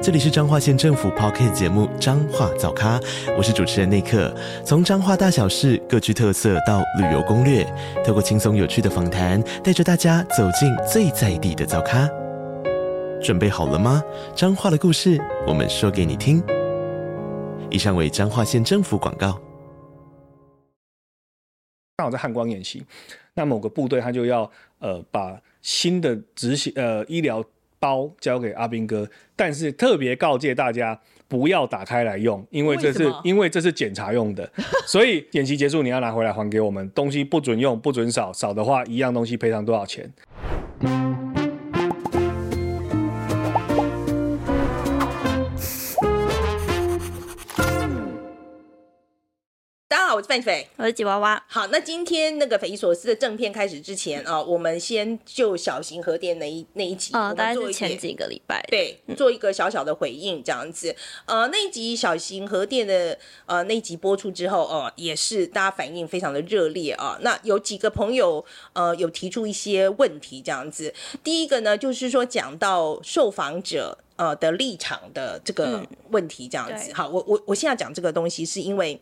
这里是彰化县政府 Podcast 节目《彰化早咖》，我是主持人内克。从彰化大小事各具特色到旅游攻略，透过轻松有趣的访谈，带着大家走进最在地的早咖。准备好了吗？彰化的故事，我们说给你听。以上为彰化县政府广告。刚好在汉光演习，那某个部队他就要呃把新的执行呃医疗。包交给阿兵哥，但是特别告诫大家不要打开来用，因为这是为因为这是检查用的，所以演习结束你要拿回来还给我们，东西不准用，不准少，少的话一样东西赔偿多少钱。我是范斐，我是吉娃娃。好，那今天那个匪夷所思的正片开始之前啊，我们先就小型核电那一那一集，呃，大概是前几个礼拜，对，做一个小小的回应这样子。呃，那一集小型核电的呃那一集播出之后，哦、呃，也是大家反应非常的热烈啊。那有几个朋友呃有提出一些问题这样子。第一个呢，就是说讲到受访者呃的立场的这个问题这样子。嗯、好，我我我现在讲这个东西是因为。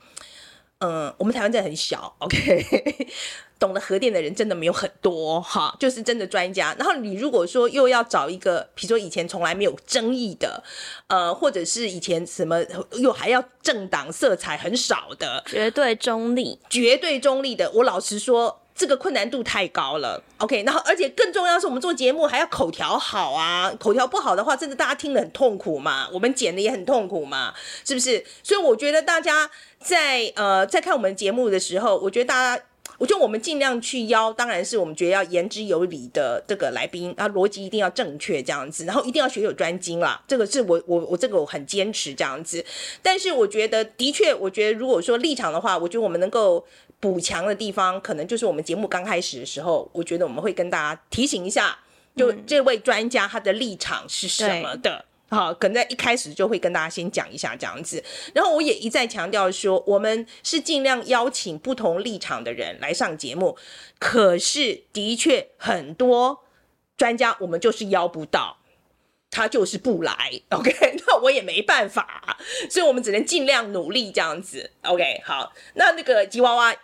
嗯，我们台湾真的很小，OK，懂得核电的人真的没有很多哈，就是真的专家。然后你如果说又要找一个，比如说以前从来没有争议的，呃，或者是以前什么又还要政党色彩很少的，绝对中立，绝对中立的，我老实说。这个困难度太高了，OK，然后而且更重要是，我们做节目还要口条好啊，口条不好的话，真的大家听得很痛苦嘛，我们剪的也很痛苦嘛，是不是？所以我觉得大家在呃在看我们节目的时候，我觉得大家，我觉得我们尽量去邀，当然是我们觉得要言之有理的这个来宾，啊，逻辑一定要正确这样子，然后一定要学有专精啦，这个是我我我这个我很坚持这样子，但是我觉得的确，我觉得如果说立场的话，我觉得我们能够。补强的地方，可能就是我们节目刚开始的时候，我觉得我们会跟大家提醒一下，就这位专家他的立场是什么的，好、嗯，可能在一开始就会跟大家先讲一下这样子。然后我也一再强调说，我们是尽量邀请不同立场的人来上节目，可是的确很多专家我们就是邀不到。他就是不来，OK，那我也没办法，所以我们只能尽量努力这样子，OK，好，那那个吉娃娃，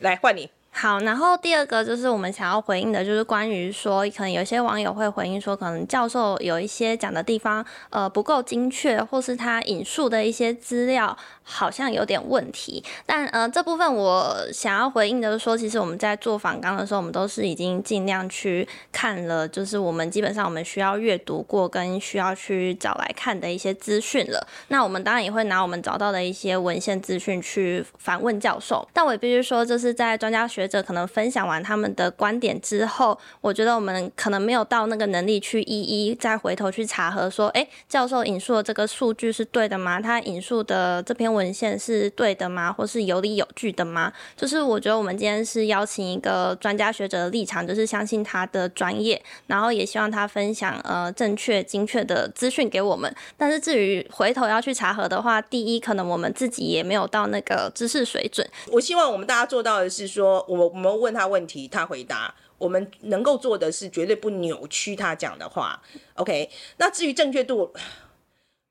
来换你。好，然后第二个就是我们想要回应的，就是关于说，可能有些网友会回应说，可能教授有一些讲的地方，呃，不够精确，或是他引述的一些资料好像有点问题。但呃，这部分我想要回应的是说，其实我们在做访纲的时候，我们都是已经尽量去看了，就是我们基本上我们需要阅读过跟需要去找来看的一些资讯了。那我们当然也会拿我们找到的一些文献资讯去反问教授。但我也必须说，这是在专家学者可能分享完他们的观点之后，我觉得我们可能没有到那个能力去一一再回头去查核，说，哎，教授引述的这个数据是对的吗？他引述的这篇文文献是对的吗？或是有理有据的吗？就是我觉得我们今天是邀请一个专家学者的立场，就是相信他的专业，然后也希望他分享呃正确精确的资讯给我们。但是至于回头要去查核的话，第一，可能我们自己也没有到那个知识水准。我希望我们大家做到的是说，我。我们问他问题，他回答。我们能够做的是绝对不扭曲他讲的话。OK，那至于正确度，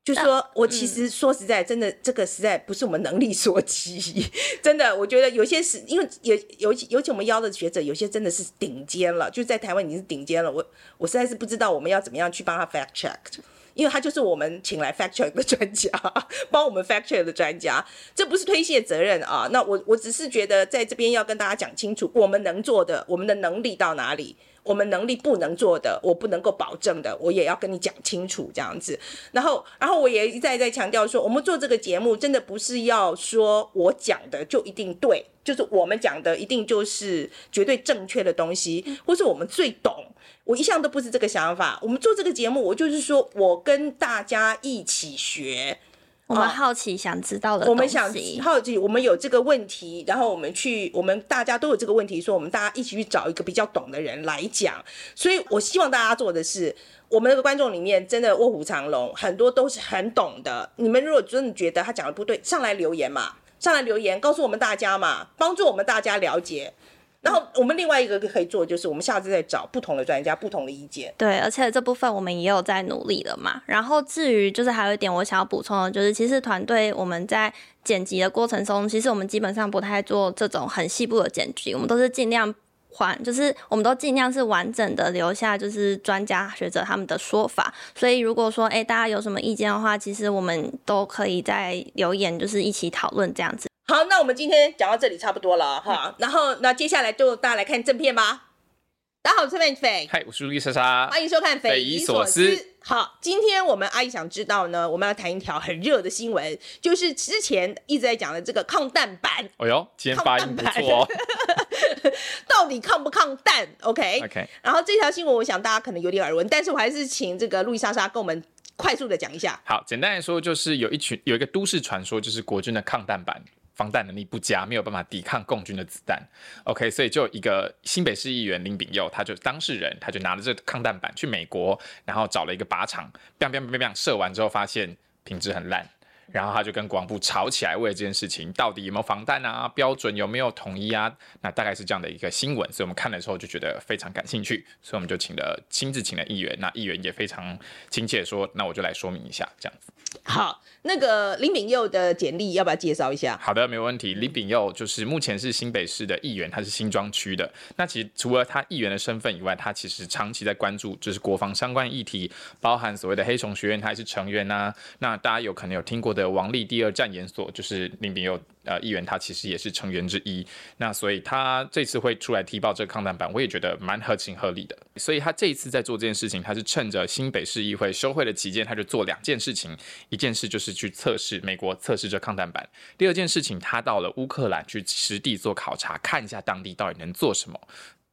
就是说我其实说实在，真的这个实在不是我们能力所及。真的，我觉得有些是因为有尤其尤其我们邀的学者，有些真的是顶尖了，就在台湾已经是顶尖了。我我实在是不知道我们要怎么样去帮他 fact check。因为他就是我们请来 fact check 的专家，帮我们 fact check 的专家，这不是推卸责任啊。那我我只是觉得在这边要跟大家讲清楚，我们能做的，我们的能力到哪里，我们能力不能做的，我不能够保证的，我也要跟你讲清楚这样子。然后，然后我也一再再强调说，我们做这个节目真的不是要说我讲的就一定对，就是我们讲的一定就是绝对正确的东西，或是我们最懂。我一向都不是这个想法。我们做这个节目，我就是说我跟大家一起学我们好奇想知道的我们想好奇，我们有这个问题，然后我们去，我们大家都有这个问题，说我们大家一起去找一个比较懂的人来讲。所以我希望大家做的是，我们的观众里面真的卧虎藏龙，很多都是很懂的。你们如果真的觉得他讲的不对，上来留言嘛，上来留言告诉我们大家嘛，帮助我们大家了解。然后我们另外一个可以做，就是我们下次再找不同的专家，不同的意见。对，而且这部分我们也有在努力了嘛。然后至于就是还有一点我想要补充的，就是其实团队我们在剪辑的过程中，其实我们基本上不太做这种很细部的剪辑，我们都是尽量还，就是我们都尽量是完整的留下就是专家学者他们的说法。所以如果说哎大家有什么意见的话，其实我们都可以在留言就是一起讨论这样子。好，那我们今天讲到这里差不多了哈，然后那接下来就大家来看正片吧。大家好，我是范斐，嗨，我是路易莎莎，欢迎收看《匪夷所思》。好，今天我们阿姨想知道呢，我们要谈一条很热的新闻，就是之前一直在讲的这个抗氮版。哦哟，今天发音不错哦。到底抗不抗氮？OK OK。然后这条新闻，我想大家可能有点耳闻，但是我还是请这个路易莎莎跟我们快速的讲一下。好，简单来说，就是有一群有一个都市传说，就是国军的抗弹版。防弹能力不佳，没有办法抵抗共军的子弹。OK，所以就一个新北市议员林炳佑，他就当事人，他就拿着这个抗弹板去美国，然后找了一个靶场，biang biang biang biang 射完之后发现品质很烂，然后他就跟国防部吵起来，为了这件事情到底有没有防弹啊，标准有没有统一啊？那大概是这样的一个新闻，所以我们看的时候就觉得非常感兴趣，所以我们就请了亲自请了议员，那议员也非常亲切说，那我就来说明一下这样子。好，那个林炳佑的简历要不要介绍一下？好的，没问题。林炳佑就是目前是新北市的议员，他是新庄区的。那其实除了他议员的身份以外，他其实长期在关注就是国防相关议题，包含所谓的黑熊学院，他也是成员呐、啊。那大家有可能有听过的王立第二战研所，就是林炳佑。呃，议员他其实也是成员之一，那所以他这次会出来踢爆这个抗弹板，我也觉得蛮合情合理的。所以他这一次在做这件事情，他是趁着新北市议会休会的期间，他就做两件事情，一件事就是去测试美国测试这抗弹板，第二件事情他到了乌克兰去实地做考察，看一下当地到底能做什么。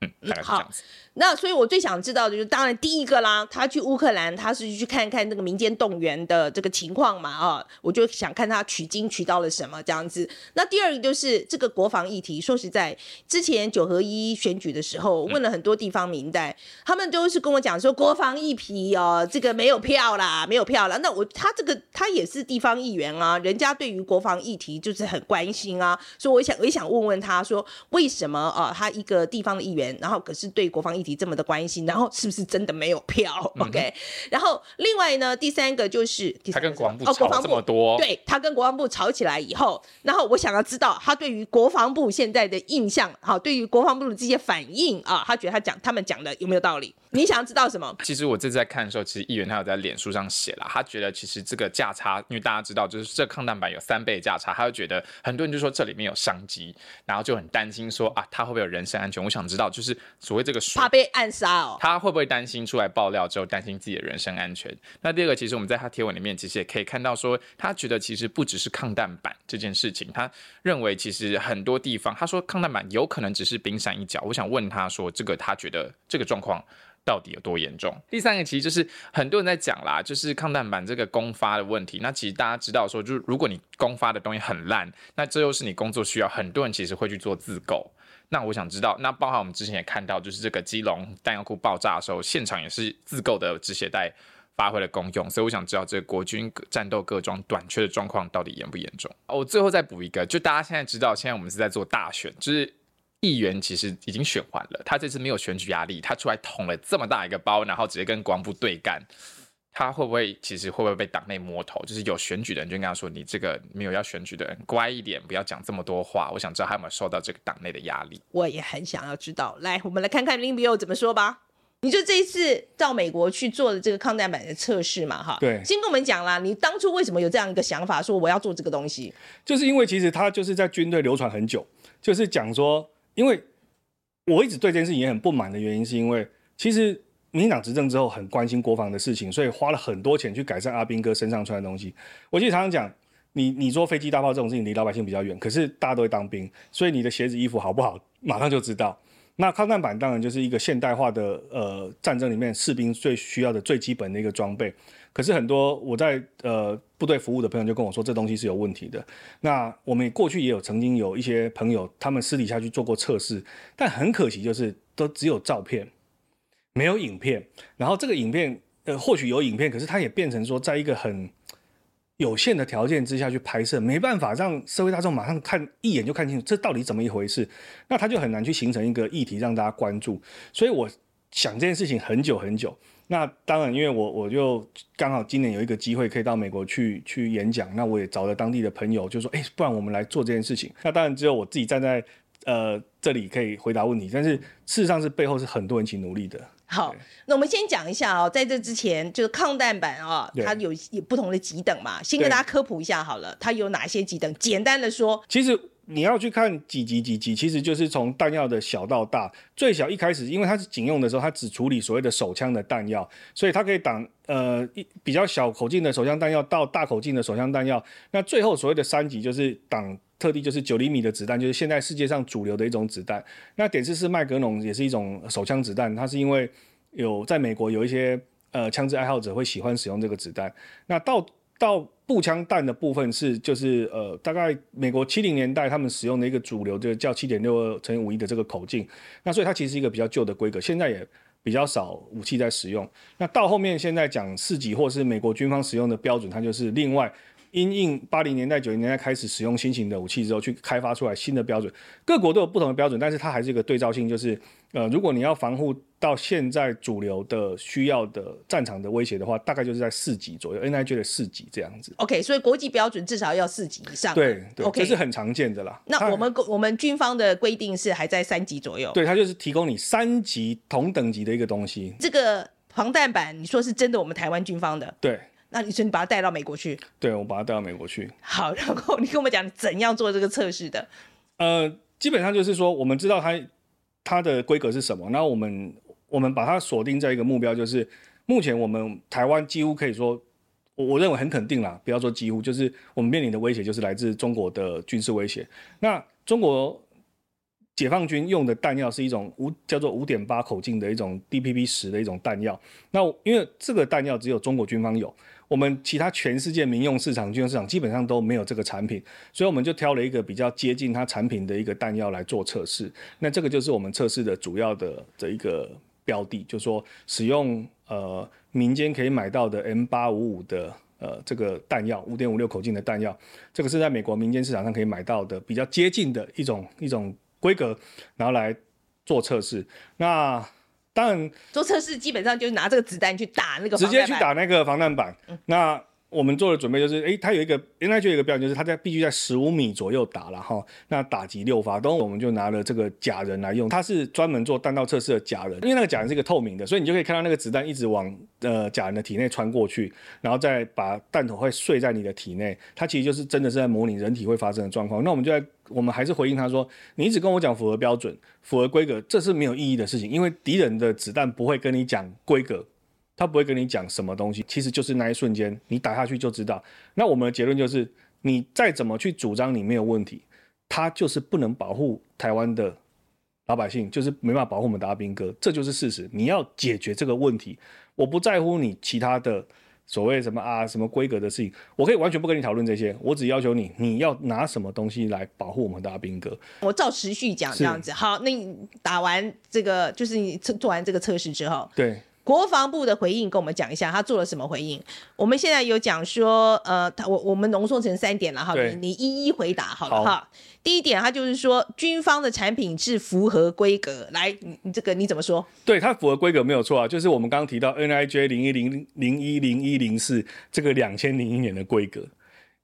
嗯，大概是这样子。那所以，我最想知道的就是，当然第一个啦，他去乌克兰，他是去看看那个民间动员的这个情况嘛，啊，我就想看他取经取到了什么这样子。那第二个就是这个国防议题，说实在，之前九合一选举的时候，问了很多地方民代，嗯、他们都是跟我讲说，国防议题哦，这个没有票啦，没有票啦。那我他这个他也是地方议员啊，人家对于国防议题就是很关心啊，所以我想我也想问问他说，为什么啊，他一个地方的议员，然后可是对国防议题这么的关心，然后是不是真的没有票？OK，、嗯、然后另外呢，第三个就是他跟国防部吵这么多，哦、对他跟国防部吵起来以后，然后我想要知道他对于国防部现在的印象，好，对于国防部的这些反应啊，他觉得他讲他们讲的有没有道理？你想要知道什么？其实我这次在看的时候，其实议员他有在脸书上写了，他觉得其实这个价差，因为大家知道，就是这抗蛋白有三倍价差，他就觉得很多人就说这里面有商机，然后就很担心说啊，他会不会有人身安全？我想知道，就是所谓这个怕被暗杀哦，他会不会担心出来爆料之后担心自己的人身安全？那第二个，其实我们在他贴文里面其实也可以看到说，他觉得其实不只是抗蛋白这件事情，他认为其实很多地方，他说抗蛋白有可能只是冰山一角。我想问他说，这个他觉得这个状况到底有多严重？第三个其实就是很多人在讲啦，就是抗弹板这个公发的问题。那其实大家知道说，就是如果你公发的东西很烂，那这又是你工作需要，很多人其实会去做自购。那我想知道，那包含我们之前也看到，就是这个基隆弹药库爆炸的时候，现场也是自购的止血带发挥了功用，所以我想知道这个国军战斗各装短缺的状况到底严不严重？我最后再补一个，就大家现在知道，现在我们是在做大选，就是议员其实已经选完了，他这次没有选举压力，他出来捅了这么大一个包，然后直接跟国防部对干。他会不会其实会不会被党内摸头？就是有选举的人就跟他说：“你这个没有要选举的人，乖一点，不要讲这么多话。”我想知道他有没有受到这个党内的压力。我也很想要知道。来，我们来看看林炳佑怎么说吧。你就这一次到美国去做的这个抗弹板的测试嘛？哈，对，先跟我们讲啦，你当初为什么有这样一个想法，说我要做这个东西？就是因为其实他就是在军队流传很久，就是讲说，因为我一直对这件事情也很不满的原因，是因为其实。民进党执政之后很关心国防的事情，所以花了很多钱去改善阿兵哥身上穿的东西。我记得常常讲，你你说飞机大炮这种事情离老百姓比较远，可是大家都会当兵，所以你的鞋子衣服好不好，马上就知道。那抗战版当然就是一个现代化的呃战争里面士兵最需要的最基本的一个装备。可是很多我在呃部队服务的朋友就跟我说，这东西是有问题的。那我们过去也有曾经有一些朋友，他们私底下去做过测试，但很可惜就是都只有照片，没有影片。然后这个影片呃或许有影片，可是它也变成说在一个很有限的条件之下去拍摄，没办法让社会大众马上看一眼就看清楚这到底怎么一回事，那他就很难去形成一个议题让大家关注。所以我想这件事情很久很久。那当然，因为我我就刚好今年有一个机会可以到美国去去演讲，那我也找了当地的朋友，就说，哎，不然我们来做这件事情。那当然只有我自己站在呃这里可以回答问题，但是事实上是背后是很多人一起努力的。好，那我们先讲一下哦，在这之前，就是抗弹板哦，它有有不同的级等嘛，先跟大家科普一下好了，它有哪些级等？简单的说，其实你要去看几级几级，其实就是从弹药的小到大，最小一开始，因为它是警用的时候，它只处理所谓的手枪的弹药，所以它可以挡呃一比较小口径的手枪弹药到大口径的手枪弹药，那最后所谓的三级就是挡。特地就是九厘米的子弹，就是现在世界上主流的一种子弹。那点四四麦格农也是一种手枪子弹，它是因为有在美国有一些呃枪支爱好者会喜欢使用这个子弹。那到到步枪弹的部分是就是呃大概美国七零年代他们使用的一个主流，就是叫七点六二乘以五一的这个口径。那所以它其实一个比较旧的规格，现在也比较少武器在使用。那到后面现在讲四级或是美国军方使用的标准，它就是另外。因应八零年代、九零年代开始使用新型的武器之后，去开发出来新的标准。各国都有不同的标准，但是它还是一个对照性，就是呃，如果你要防护到现在主流的需要的战场的威胁的话，大概就是在四级左右，NIJ 的四级这样子。OK，所以国际标准至少要四级以上。对对，OK，这是很常见的啦。那我们我们军方的规定是还在三级左右。对，它就是提供你三级同等级的一个东西。这个防弹板，你说是真的？我们台湾军方的？对。那你说你把它带到美国去？对，我把它带到美国去。好，然后你跟我们讲怎样做这个测试的？呃，基本上就是说，我们知道它它的规格是什么，然后我们我们把它锁定在一个目标，就是目前我们台湾几乎可以说，我我认为很肯定啦，不要说几乎，就是我们面临的威胁就是来自中国的军事威胁。那中国解放军用的弹药是一种五叫做五点八口径的一种 DPP 十的一种弹药。那因为这个弹药只有中国军方有。我们其他全世界民用市场、军用市场基本上都没有这个产品，所以我们就挑了一个比较接近它产品的一个弹药来做测试。那这个就是我们测试的主要的这一个标的，就是说使用呃民间可以买到的 M 八五五的呃这个弹药，五点五六口径的弹药，这个是在美国民间市场上可以买到的比较接近的一种一种规格，然后来做测试。那当然，做测试基本上就是拿这个子弹去打那个，直接去打那个防弹板。嗯、那我们做的准备就是，诶、欸，它有一个原来就有一个标准，就是它在必须在十五米左右打了哈。那打击六发，都我们就拿了这个假人来用，它是专门做弹道测试的假人，因为那个假人是一个透明的，所以你就可以看到那个子弹一直往呃假人的体内穿过去，然后再把弹头会碎在你的体内。它其实就是真的是在模拟人体会发生的状况。那我们就在。我们还是回应他说：“你一直跟我讲符合标准、符合规格，这是没有意义的事情，因为敌人的子弹不会跟你讲规格，他不会跟你讲什么东西，其实就是那一瞬间你打下去就知道。那我们的结论就是，你再怎么去主张你没有问题，他就是不能保护台湾的老百姓，就是没办法保护我们的阿兵哥，这就是事实。你要解决这个问题，我不在乎你其他的。”所谓什么啊，什么规格的事情，我可以完全不跟你讨论这些，我只要求你，你要拿什么东西来保护我们的阿兵哥。我照时序讲这样子。好，那你打完这个，就是你做完这个测试之后，对。国防部的回应跟我们讲一下，他做了什么回应？我们现在有讲说，呃，他我我们浓缩成三点了哈，你你一一回答好了哈。第一点，他就是说军方的产品是符合规格，来，你你这个你怎么说？对，它符合规格没有错啊，就是我们刚刚提到 NIJ 零一零零一零一零四这个两千零一年的规格，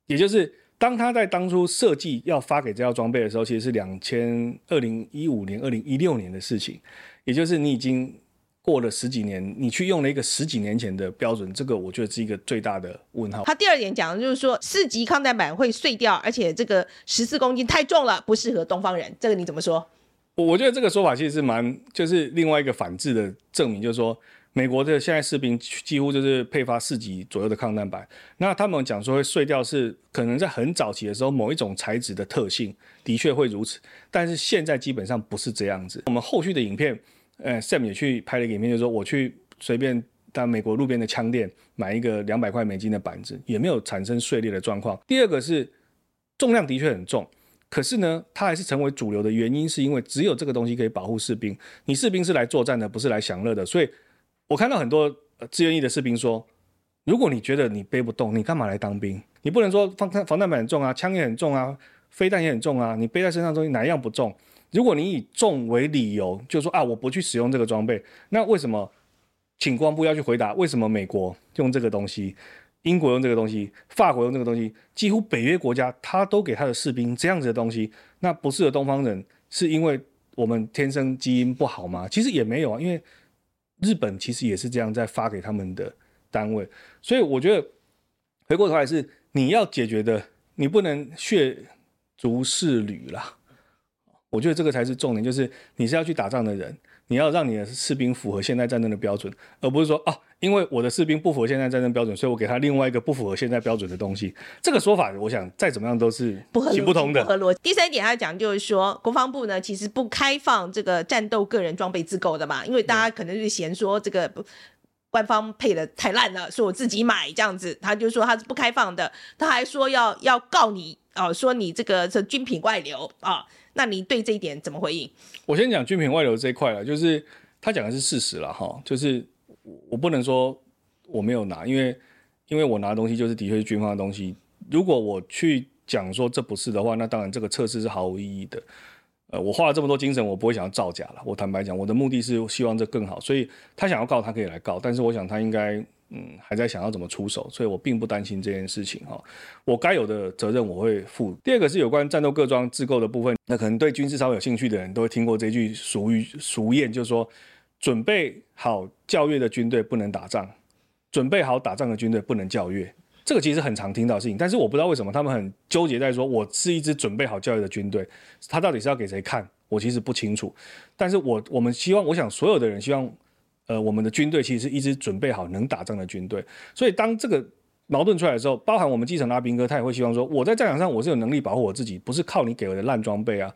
也就是当他在当初设计要发给这套装备的时候，其实是两千二零一五年、二零一六年的事情，也就是你已经。过了十几年，你去用了一个十几年前的标准，这个我觉得是一个最大的问号。他第二点讲的就是说，四级抗弹板会碎掉，而且这个十四公斤太重了，不适合东方人。这个你怎么说？我我觉得这个说法其实是蛮，就是另外一个反制的证明，就是说美国的现在士兵几乎就是配发四级左右的抗弹板，那他们讲说会碎掉，是可能在很早期的时候某一种材质的特性的确会如此，但是现在基本上不是这样子。我们后续的影片。呃，Sam 也去拍了个影片，就是说我去随便到美国路边的枪店买一个两百块美金的板子，也没有产生碎裂的状况。第二个是重量的确很重，可是呢，它还是成为主流的原因，是因为只有这个东西可以保护士兵。你士兵是来作战的，不是来享乐的。所以我看到很多志愿役的士兵说，如果你觉得你背不动，你干嘛来当兵？你不能说防弹防弹板很重啊，枪也很重啊，飞弹也很重啊，你背在身上东西哪一样不重？如果你以重为理由，就说啊，我不去使用这个装备，那为什么？请国防部要去回答，为什么美国用这个东西，英国用这个东西，法国用这个东西，几乎北约国家他都给他的士兵这样子的东西，那不适合东方人，是因为我们天生基因不好吗？其实也没有啊，因为日本其实也是这样在发给他们的单位，所以我觉得回过头来是你要解决的，你不能血族侍旅啦。我觉得这个才是重点，就是你是要去打仗的人，你要让你的士兵符合现代战争的标准，而不是说啊，因为我的士兵不符合现代战争标准，所以我给他另外一个不符合现代标准的东西。这个说法，我想再怎么样都是行不通的。不合逻辑。第三点，他讲就是说，国防部呢其实不开放这个战斗个人装备自购的嘛，因为大家可能是嫌说这个官方配的太烂了，说我自己买这样子，他就说他是不开放的，他还说要要告你哦，说你这个是军品外流啊。那你对这一点怎么回应？我先讲军品外流这一块了，就是他讲的是事实了哈，就是我不能说我没有拿，因为因为我拿的东西就是的确是军方的东西。如果我去讲说这不是的话，那当然这个测试是毫无意义的。呃，我花了这么多精神，我不会想要造假了。我坦白讲，我的目的是希望这更好，所以他想要告，他可以来告，但是我想他应该。嗯，还在想要怎么出手，所以我并不担心这件事情哈。我该有的责任我会负。第二个是有关战斗各装自购的部分，那可能对军事稍微有兴趣的人都会听过这句俗语俗谚，就是说准备好教育的军队不能打仗，准备好打仗的军队不能教育。这个其实很常听到的事情，但是我不知道为什么他们很纠结在说我是一支准备好教育的军队，他到底是要给谁看？我其实不清楚。但是我我们希望，我想所有的人希望。呃，我们的军队其实是一支准备好能打仗的军队，所以当这个矛盾出来的时候，包含我们基层的兵哥，他也会希望说，我在战场上我是有能力保护我自己，不是靠你给我的烂装备啊，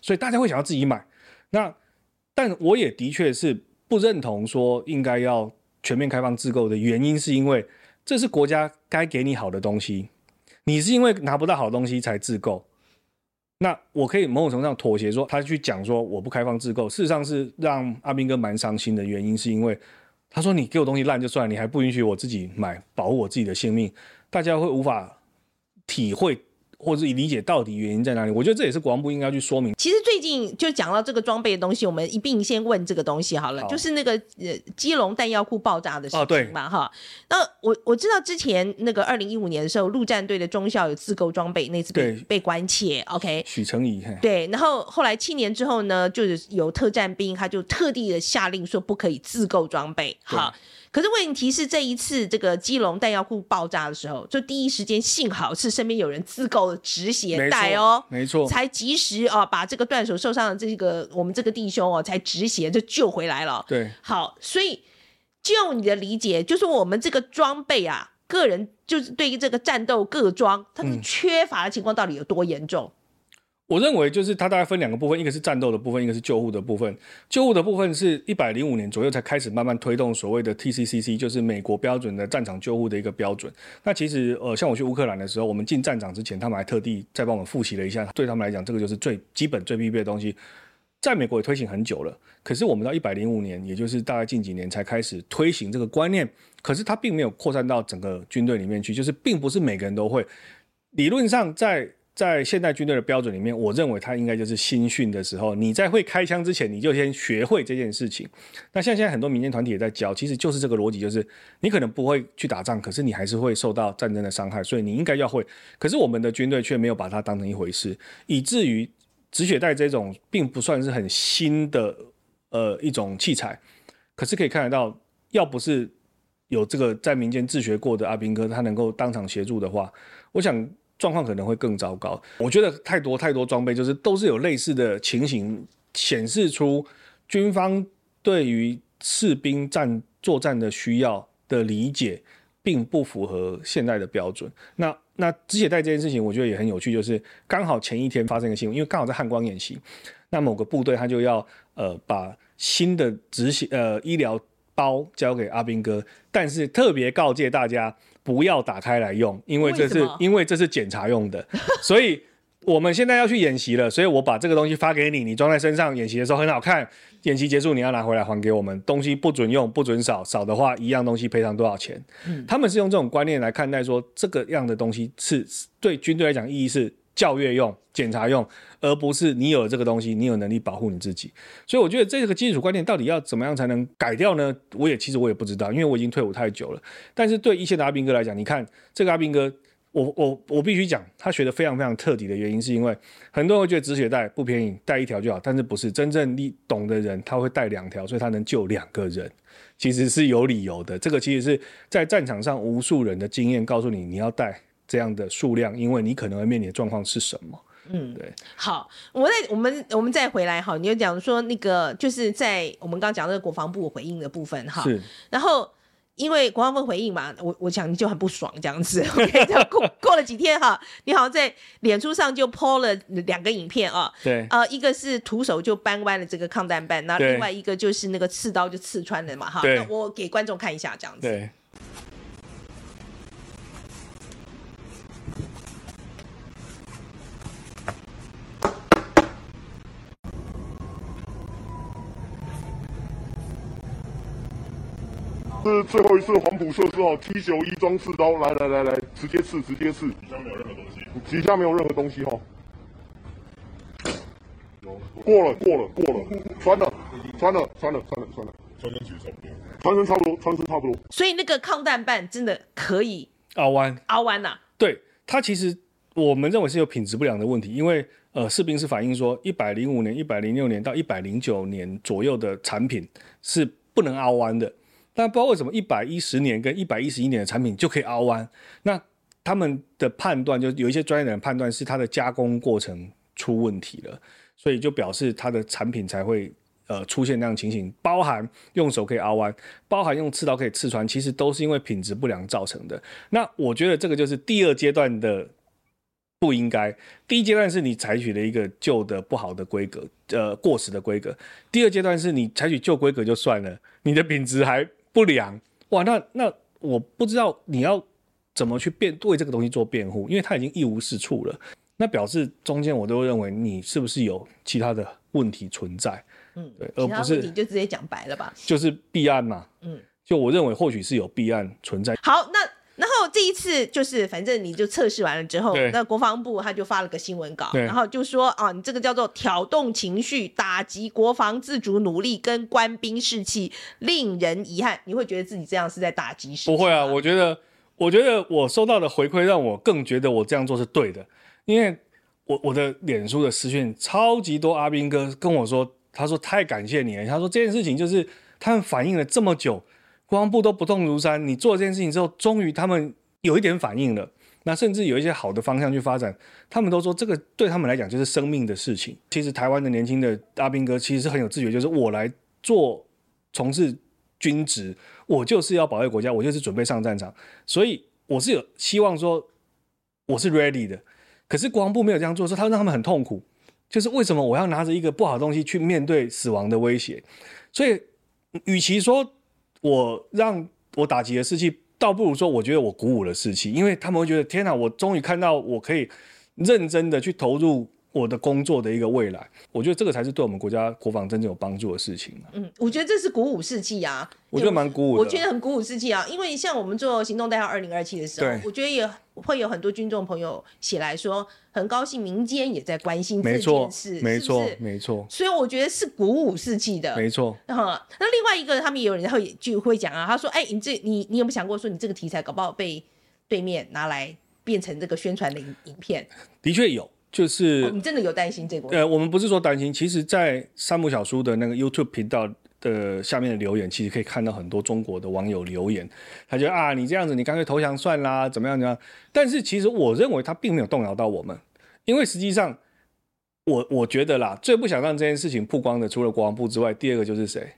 所以大家会想要自己买。那但我也的确是不认同说应该要全面开放自购的原因，是因为这是国家该给你好的东西，你是因为拿不到好东西才自购。那我可以某种程度上妥协，说他去讲说我不开放自购，事实上是让阿斌哥蛮伤心的原因，是因为他说你给我东西烂就算了，你还不允许我自己买，保护我自己的性命，大家会无法体会。或者是理解到底原因在哪里？我觉得这也是国防部应该去说明。其实最近就讲到这个装备的东西，我们一并先问这个东西好了，好就是那个呃基隆弹药库爆炸的事情嘛，哈、哦。那我我知道之前那个二零一五年的时候，陆战队的中校有自购装备，那次被被关切，OK。许成仪。对，然后后来七年之后呢，就是有特战兵，他就特地的下令说不可以自购装备，好。可是问题是，这一次这个基隆弹药库爆炸的时候，就第一时间幸好是身边有人自购的止血带哦，没错，才及时啊把这个断手受伤的这个我们这个弟兄哦，才止血就救回来了。对，好，所以就你的理解，就是我们这个装备啊，个人就是对于这个战斗各装，它的缺乏的情况到底有多严重？嗯我认为就是它大概分两个部分，一个是战斗的部分，一个是救护的部分。救护的部分是一百零五年左右才开始慢慢推动所谓的 TCCC，就是美国标准的战场救护的一个标准。那其实呃，像我去乌克兰的时候，我们进战场之前，他们还特地再帮我们复习了一下，对他们来讲，这个就是最基本、最必备的东西。在美国也推行很久了，可是我们到一百零五年，也就是大概近几年才开始推行这个观念。可是它并没有扩散到整个军队里面去，就是并不是每个人都会。理论上在在现代军队的标准里面，我认为它应该就是新训的时候，你在会开枪之前，你就先学会这件事情。那像现在很多民间团体也在教，其实就是这个逻辑，就是你可能不会去打仗，可是你还是会受到战争的伤害，所以你应该要会。可是我们的军队却没有把它当成一回事，以至于止血带这种并不算是很新的呃一种器材，可是可以看得到，要不是有这个在民间自学过的阿兵哥，他能够当场协助的话，我想。状况可能会更糟糕。我觉得太多太多装备，就是都是有类似的情形，显示出军方对于士兵战作战的需要的理解，并不符合现在的标准。那那止血带这件事情，我觉得也很有趣，就是刚好前一天发生一个新闻，因为刚好在汉光演习，那某个部队他就要呃把新的止血呃医疗包交给阿兵哥，但是特别告诫大家不要打开来用，因为这是因为这是检查用的，所以。我们现在要去演习了，所以我把这个东西发给你，你装在身上，演习的时候很好看。演习结束你要拿回来还给我们，东西不准用，不准少，少的话一样东西赔偿多少钱。嗯，他们是用这种观念来看待说，这个样的东西是对军队来讲意义是教阅用、检查用，而不是你有了这个东西，你有能力保护你自己。所以我觉得这个基础观念到底要怎么样才能改掉呢？我也其实我也不知道，因为我已经退伍太久了。但是对一线的阿兵哥来讲，你看这个阿兵哥。我我我必须讲，他学的非常非常彻底的原因，是因为很多人会觉得止血带不便宜，带一条就好，但是不是真正你懂的人，他会带两条，所以他能救两个人，其实是有理由的。这个其实是在战场上无数人的经验告诉你，你要带这样的数量，因为你可能会面临的状况是什么。嗯，对。好，我再我们我们再回来哈，你就讲说那个就是在我们刚刚讲的国防部回应的部分哈，是，然后。因为国防部回应嘛，我我想你就很不爽这样子。OK，这样过过了几天哈，你好像在脸书上就 po 了两个影片啊。对。呃，一个是徒手就扳弯了这个抗弹板，那另外一个就是那个刺刀就刺穿了嘛哈。对。那我给观众看一下这样子。对。是最后一次黄埔设施哦，T 九一装刺刀，来来来来，直接刺，直接刺，底下没有任何东西，底下没有任何东西哈。过了过了过了，穿了穿了穿了穿了穿了，穿身其实差不多，穿身差不多，穿身差不多。所以那个抗弹板真的可以凹弯凹弯呐？对，它其实我们认为是有品质不良的问题，因为呃，士兵是反映说，一百零五年、一百零六年到一百零九年左右的产品是不能凹弯的。但不知道为什么一百一十年跟一百一十一年的产品就可以凹弯，那他们的判断就有一些专业的人判断是它的加工过程出问题了，所以就表示它的产品才会呃出现那样情形，包含用手可以凹弯，包含用刺刀可以刺穿，其实都是因为品质不良造成的。那我觉得这个就是第二阶段的不应该，第一阶段是你采取了一个旧的不好的规格，呃过时的规格，第二阶段是你采取旧规格就算了，你的品质还不良哇，那那我不知道你要怎么去辩为这个东西做辩护，因为他已经一无是处了。那表示中间我都认为你是不是有其他的问题存在？嗯，对，而不是你就直接讲白了吧，就是弊案嘛。嗯，就我认为或许是有弊案存在。好，那。然后这一次就是，反正你就测试完了之后，那国防部他就发了个新闻稿，然后就说啊，你这个叫做挑动情绪，打击国防自主努力跟官兵士气，令人遗憾。你会觉得自己这样是在打击士气？不会啊，我觉得，我觉得我收到的回馈让我更觉得我这样做是对的，因为我我的脸书的私讯超级多，阿兵哥跟我说，他说太感谢你了，他说这件事情就是他们反映了这么久。国防部都不动如山，你做这件事情之后，终于他们有一点反应了。那甚至有一些好的方向去发展，他们都说这个对他们来讲就是生命的事情。其实台湾的年轻的阿兵哥其实是很有自觉，就是我来做从事军职，我就是要保卫国家，我就是准备上战场。所以我是有希望说我是 ready 的。可是国防部没有这样做，说他让他们很痛苦，就是为什么我要拿着一个不好的东西去面对死亡的威胁？所以与其说我让我打击的士气，倒不如说，我觉得我鼓舞了士气，因为他们会觉得，天哪，我终于看到我可以认真的去投入。我的工作的一个未来，我觉得这个才是对我们国家国防真正有帮助的事情。嗯，我觉得这是鼓舞士气啊，我觉得蛮鼓舞的。我觉得很鼓舞士气啊，因为像我们做行动代号二零二七的时候，我觉得也会有很多军众朋友写来说，很高兴民间也在关心这件事，没错，没错，是是没错。所以我觉得是鼓舞士气的，没错。那另外一个，他们也有人会就会讲啊，他说：“哎、欸，你这你你有没有想过说，你这个题材搞不好被对面拿来变成这个宣传的影影片？”的确有。就是、哦、你真的有担心这个？呃，我们不是说担心，其实，在三木小叔的那个 YouTube 频道的下面的留言，其实可以看到很多中国的网友留言，他觉得啊，你这样子，你干脆投降算啦，怎么样怎么样？但是其实我认为他并没有动摇到我们，因为实际上，我我觉得啦，最不想让这件事情曝光的，除了国防部之外，第二个就是谁？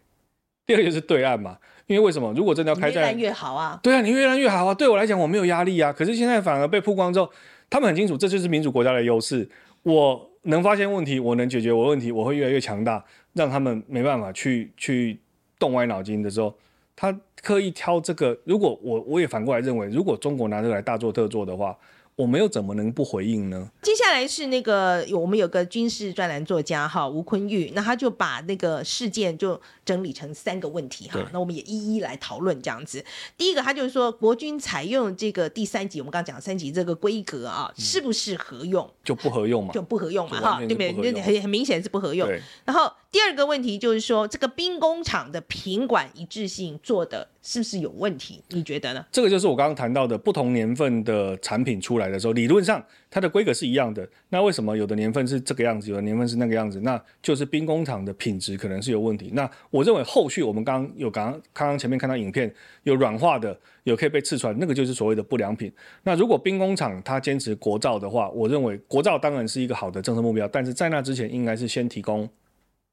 第二个就是对岸嘛。因为为什么？如果真的要开战，越烂越好啊。对啊，你越来越好啊。对我来讲，我没有压力啊。可是现在反而被曝光之后。他们很清楚，这就是民主国家的优势。我能发现问题，我能解决我问题，我会越来越强大，让他们没办法去去动歪脑筋的时候，他刻意挑这个，如果我我也反过来认为，如果中国拿这个来大做特做的话。我们又怎么能不回应呢？接下来是那个我们有个军事专栏作家哈吴坤玉，那他就把那个事件就整理成三个问题哈，那我们也一一来讨论这样子。第一个，他就是说国军采用这个第三级，我们刚刚讲三级这个规格啊，是不适合用？就不合用嘛，就不合用嘛哈，对不对？很很明显是不合用。然后第二个问题就是说，这个兵工厂的品管一致性做的。是不是有问题？你觉得呢？这个就是我刚刚谈到的，不同年份的产品出来的时候，理论上它的规格是一样的。那为什么有的年份是这个样子，有的年份是那个样子？那就是兵工厂的品质可能是有问题。那我认为后续我们刚刚有刚刚刚前面看到影片，有软化的，有可以被刺穿，那个就是所谓的不良品。那如果兵工厂它坚持国造的话，我认为国造当然是一个好的政策目标，但是在那之前应该是先提供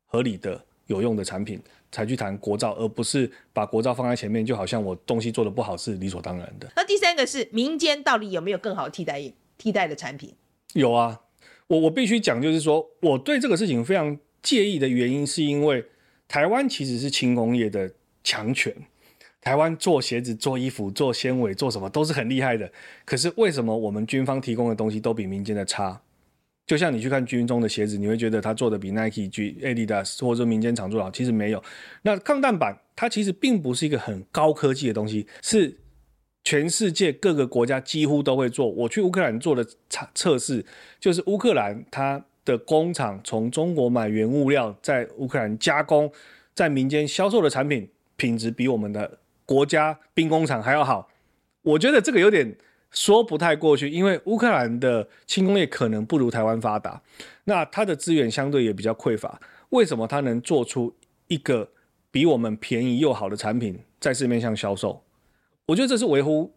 合理的。有用的产品才去谈国造，而不是把国造放在前面，就好像我东西做的不好是理所当然的。那第三个是民间到底有没有更好替代替代的产品？有啊，我我必须讲，就是说我对这个事情非常介意的原因，是因为台湾其实是轻工业的强权，台湾做鞋子、做衣服、做纤维、做什么都是很厉害的。可是为什么我们军方提供的东西都比民间的差？就像你去看军中的鞋子，你会觉得它做的比 Nike、Adidas 或者民间厂做的好，其实没有。那抗弹板它其实并不是一个很高科技的东西，是全世界各个国家几乎都会做。我去乌克兰做的测测试，就是乌克兰它的工厂从中国买原物料，在乌克兰加工，在民间销售的产品品质比我们的国家兵工厂还要好。我觉得这个有点。说不太过去，因为乌克兰的轻工业可能不如台湾发达，那它的资源相对也比较匮乏。为什么它能做出一个比我们便宜又好的产品在市面上销售？我觉得这是维护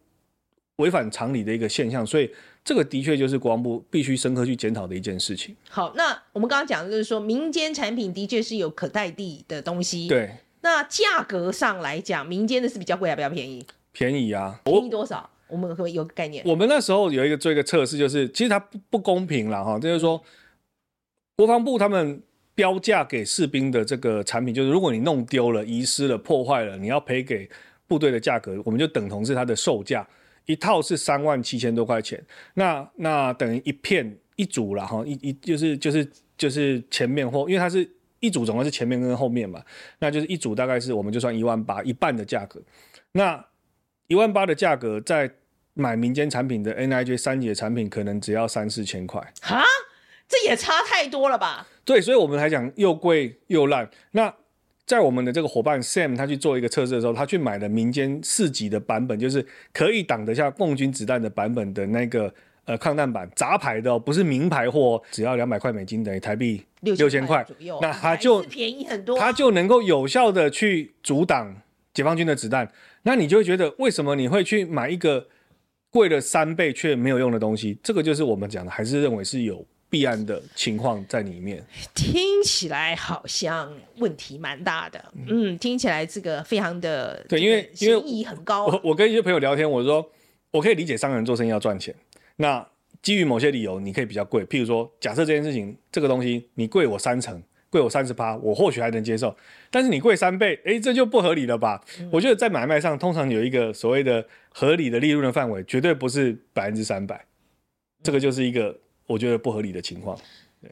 违反常理的一个现象，所以这个的确就是国防部必须深刻去检讨的一件事情。好，那我们刚刚讲的就是说，民间产品的确是有可代替的东西。对，那价格上来讲，民间的是比较贵还比较便宜？便宜啊，便宜多少？我们会有个概念。我们那时候有一个做一个测试，就是其实它不不公平了哈，就是说国防部他们标价给士兵的这个产品，就是如果你弄丢了、遗失了、破坏了，你要赔给部队的价格，我们就等同是它的售价，一套是三万七千多块钱，那那等于一片一组了哈，一一就是就是就是前面或因为它是一组总共是前面跟后面嘛，那就是一组大概是我们就算一万八，一半的价格，那。一万八的价格，在买民间产品的 NIJ 三级的产品，可能只要三四千块。哈，这也差太多了吧？对，所以我们才讲又贵又烂。那在我们的这个伙伴 Sam 他去做一个测试的时候，他去买了民间四级的版本，就是可以挡得下共军子弹的版本的那个呃抗弹板，杂牌的哦，不是名牌货，只要两百块美金，等于台币六千块左右。那他就便宜很多，他就能够有效的去阻挡解放军的子弹。那你就会觉得，为什么你会去买一个贵了三倍却没有用的东西？这个就是我们讲的，还是认为是有弊案的情况在里面。听起来好像问题蛮大的，嗯，听起来这个非常的对，因为因为意义很高。我我跟一些朋友聊天，我说我可以理解商人做生意要赚钱，那基于某些理由，你可以比较贵。譬如说，假设这件事情这个东西你贵我三成。贵我三十八，我或许还能接受，但是你贵三倍，哎，这就不合理了吧？嗯、我觉得在买卖上，通常有一个所谓的合理的利润的范围，绝对不是百分之三百，这个就是一个我觉得不合理的情况。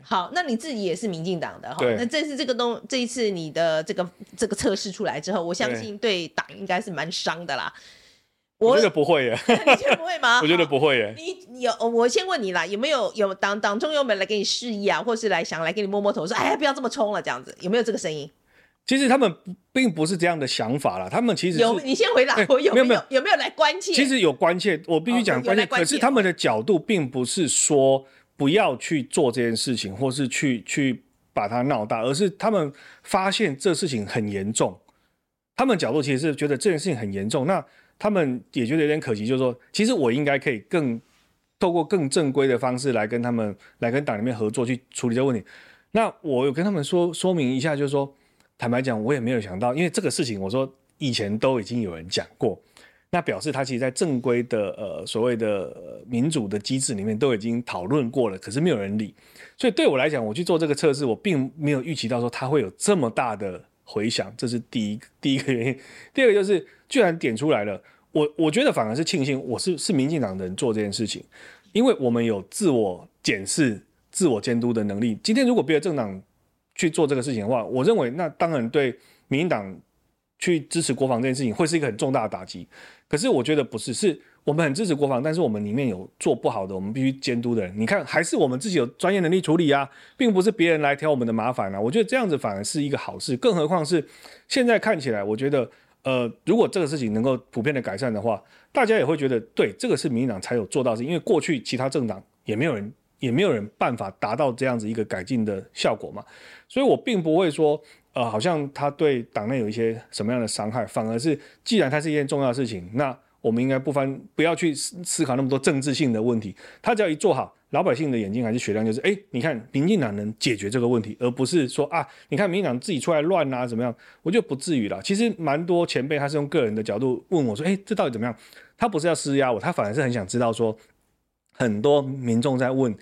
好，那你自己也是民进党的哈，那这次这个东这一次你的这个这个测试出来之后，我相信对党应该是蛮伤的啦。我，我觉得不会耶，你觉得不会吗？我觉得不会耶。你有，我先问你啦，有没有有党党中有没有来给你示意啊，或是来想来给你摸摸头，说哎，不要这么冲了，这样子有没有这个声音？其实他们并不是这样的想法啦，他们其实有。你先回答我有没有没有有没有来关切？其实有关切，我必须讲关切，哦。可是他们的角度并不是说不要去做这件事情，或是去去把它闹大，而是他们发现这事情很严重。他们角度其实是觉得这件事情很严重，那。他们也觉得有点可惜，就是说，其实我应该可以更透过更正规的方式来跟他们来跟党里面合作去处理这个问题。那我有跟他们说说明一下，就是说，坦白讲，我也没有想到，因为这个事情，我说以前都已经有人讲过，那表示他其实在正规的呃所谓的民主的机制里面都已经讨论过了，可是没有人理。所以对我来讲，我去做这个测试，我并没有预期到说他会有这么大的回响，这是第一第一个原因。第二个就是，居然点出来了，我我觉得反而是庆幸，我是是民进党的人做这件事情，因为我们有自我检视、自我监督的能力。今天如果别的政党去做这个事情的话，我认为那当然对民进党去支持国防这件事情会是一个很重大的打击。可是我觉得不是，是。我们很支持国防，但是我们里面有做不好的，我们必须监督的人。你看，还是我们自己有专业能力处理啊，并不是别人来挑我们的麻烦啊。我觉得这样子反而是一个好事，更何况是现在看起来，我觉得，呃，如果这个事情能够普遍的改善的话，大家也会觉得，对，这个是民进党才有做到是，因为过去其他政党也没有人，也没有人办法达到这样子一个改进的效果嘛。所以我并不会说，呃，好像他对党内有一些什么样的伤害，反而是既然它是一件重要的事情，那。我们应该不翻，不要去思思考那么多政治性的问题。他只要一做好，老百姓的眼睛还是雪亮，就是哎，你看民进党能解决这个问题，而不是说啊，你看民进党自己出来乱啊，怎么样？我觉得不至于啦。其实蛮多前辈他是用个人的角度问我说，哎，这到底怎么样？他不是要施压我，他反而是很想知道说，很多民众在问，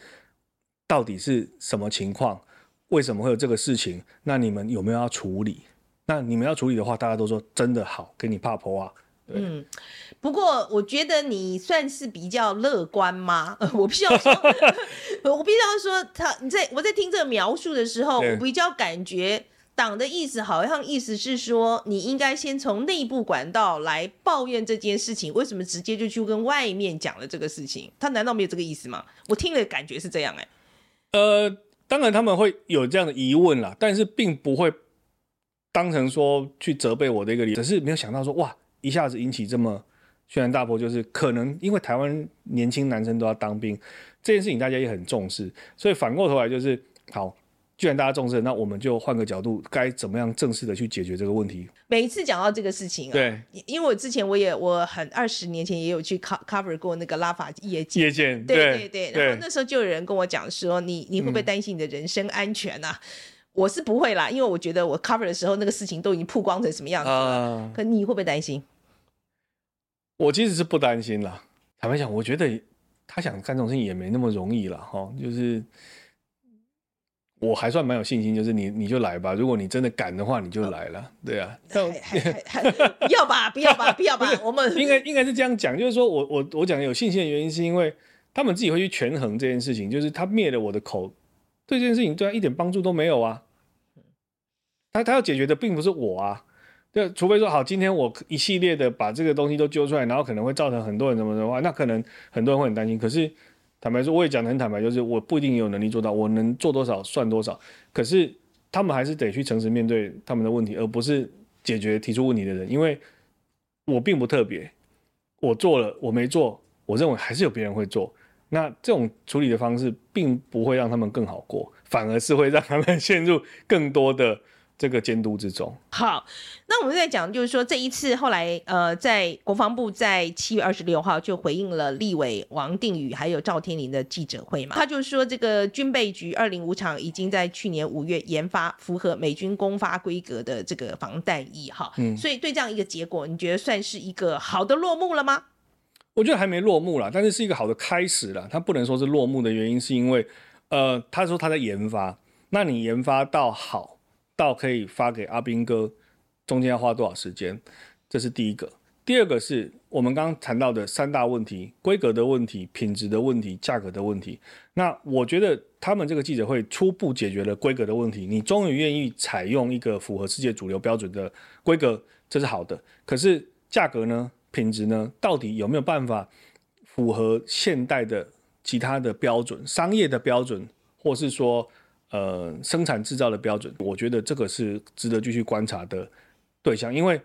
到底是什么情况？为什么会有这个事情？那你们有没有要处理？那你们要处理的话，大家都说真的好，给你怕婆啊。嗯，不过我觉得你算是比较乐观吗？我必须要说，我必须要说，他你在我在听这个描述的时候，我比较感觉党的意思好像意思是说，你应该先从内部管道来抱怨这件事情，为什么直接就去跟外面讲了这个事情？他难道没有这个意思吗？我听了感觉是这样、呃，当然他们会有这样的疑问啦，但是并不会当成说去责备我的一个理由，只是没有想到说哇。一下子引起这么轩然大波，就是可能因为台湾年轻男生都要当兵这件事情，大家也很重视，所以反过头来就是好，既然大家重视，那我们就换个角度，该怎么样正式的去解决这个问题？每一次讲到这个事情啊，对，因为我之前我也我很二十年前也有去 cover 过那个拉法叶舰叶舰，对对对，然后那时候就有人跟我讲说，你你会不会担心你的人身安全、啊？嗯、我是不会啦，因为我觉得我 cover 的时候那个事情都已经曝光成什么样子了，uh、可你会不会担心？我其实是不担心啦，坦白讲，我觉得他想干这种事情也没那么容易了哈。就是我还算蛮有信心，就是你你就来吧，如果你真的敢的话，你就来了。哦、对啊，不要吧，不要吧，不要吧，我们应该应该是这样讲，就是说我我我讲有信心的原因，是因为他们自己会去权衡这件事情，就是他灭了我的口，对这件事情对他一点帮助都没有啊。他他要解决的并不是我啊。对，除非说好，今天我一系列的把这个东西都揪出来，然后可能会造成很多人什么的话，那可能很多人会很担心。可是坦白说，我也讲得很坦白，就是我不一定有能力做到，我能做多少算多少。可是他们还是得去诚实面对他们的问题，而不是解决提出问题的人。因为我并不特别，我做了，我没做，我认为还是有别人会做。那这种处理的方式，并不会让他们更好过，反而是会让他们 陷入更多的。这个监督之中，好，那我们在讲，就是说这一次后来，呃，在国防部在七月二十六号就回应了立委王定宇还有赵天麟的记者会嘛，他就说这个军备局二零五厂已经在去年五月研发符合美军公发规格的这个防弹衣，哈，嗯，所以对这样一个结果，你觉得算是一个好的落幕了吗？我觉得还没落幕啦，但是是一个好的开始了。他不能说是落幕的原因，是因为，呃，他说他在研发，那你研发到好。到可以发给阿兵哥，中间要花多少时间？这是第一个。第二个是我们刚刚谈到的三大问题：规格的问题、品质的问题、价格的问题。那我觉得他们这个记者会初步解决了规格的问题。你终于愿意采用一个符合世界主流标准的规格，这是好的。可是价格呢？品质呢？到底有没有办法符合现代的其他的标准、商业的标准，或是说？呃，生产制造的标准，我觉得这个是值得继续观察的对象，因为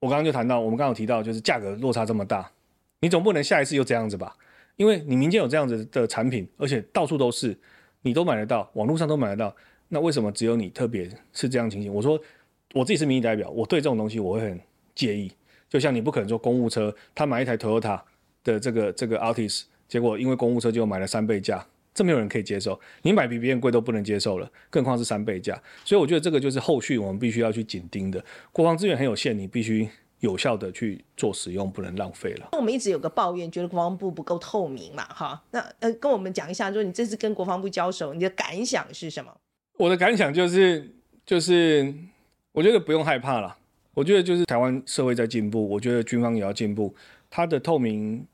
我刚刚就谈到，我们刚刚有提到，就是价格落差这么大，你总不能下一次又这样子吧？因为你民间有这样子的产品，而且到处都是，你都买得到，网络上都买得到，那为什么只有你特别是这样情形？我说我自己是民意代表，我对这种东西我会很介意。就像你不可能说公务车，他买一台 Toyota 的这个这个 Altis，结果因为公务车就买了三倍价。这没有人可以接受，你买比别人贵都不能接受了，更何况是三倍价。所以我觉得这个就是后续我们必须要去紧盯的。国防资源很有限，你必须有效的去做使用，不能浪费了。那我们一直有个抱怨，觉得国防部不够透明嘛，哈。那呃，跟我们讲一下，说你这次跟国防部交手，你的感想是什么？我的感想就是，就是我觉得不用害怕了。我觉得就是台湾社会在进步，我觉得军方也要进步，它的透明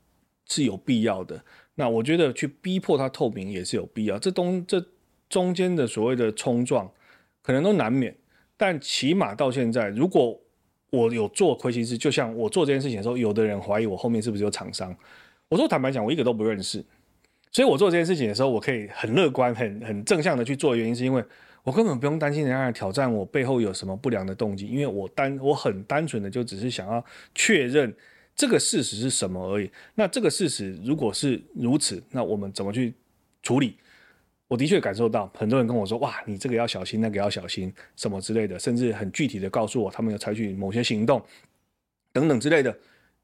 是有必要的。那我觉得去逼迫它透明也是有必要。这东这中间的所谓的冲撞，可能都难免。但起码到现在，如果我有做亏心事，就像我做这件事情的时候，有的人怀疑我后面是不是有厂商。我说坦白讲，我一个都不认识。所以我做这件事情的时候，我可以很乐观、很很正向的去做。原因是因为我根本不用担心人家来挑战我背后有什么不良的动机，因为我单我很单纯的就只是想要确认这个事实是什么而已。那这个事实如果是如此，那我们怎么去处理？我的确感受到很多人跟我说：“哇，你这个要小心，那个要小心，什么之类的。”甚至很具体的告诉我他们要采取某些行动等等之类的，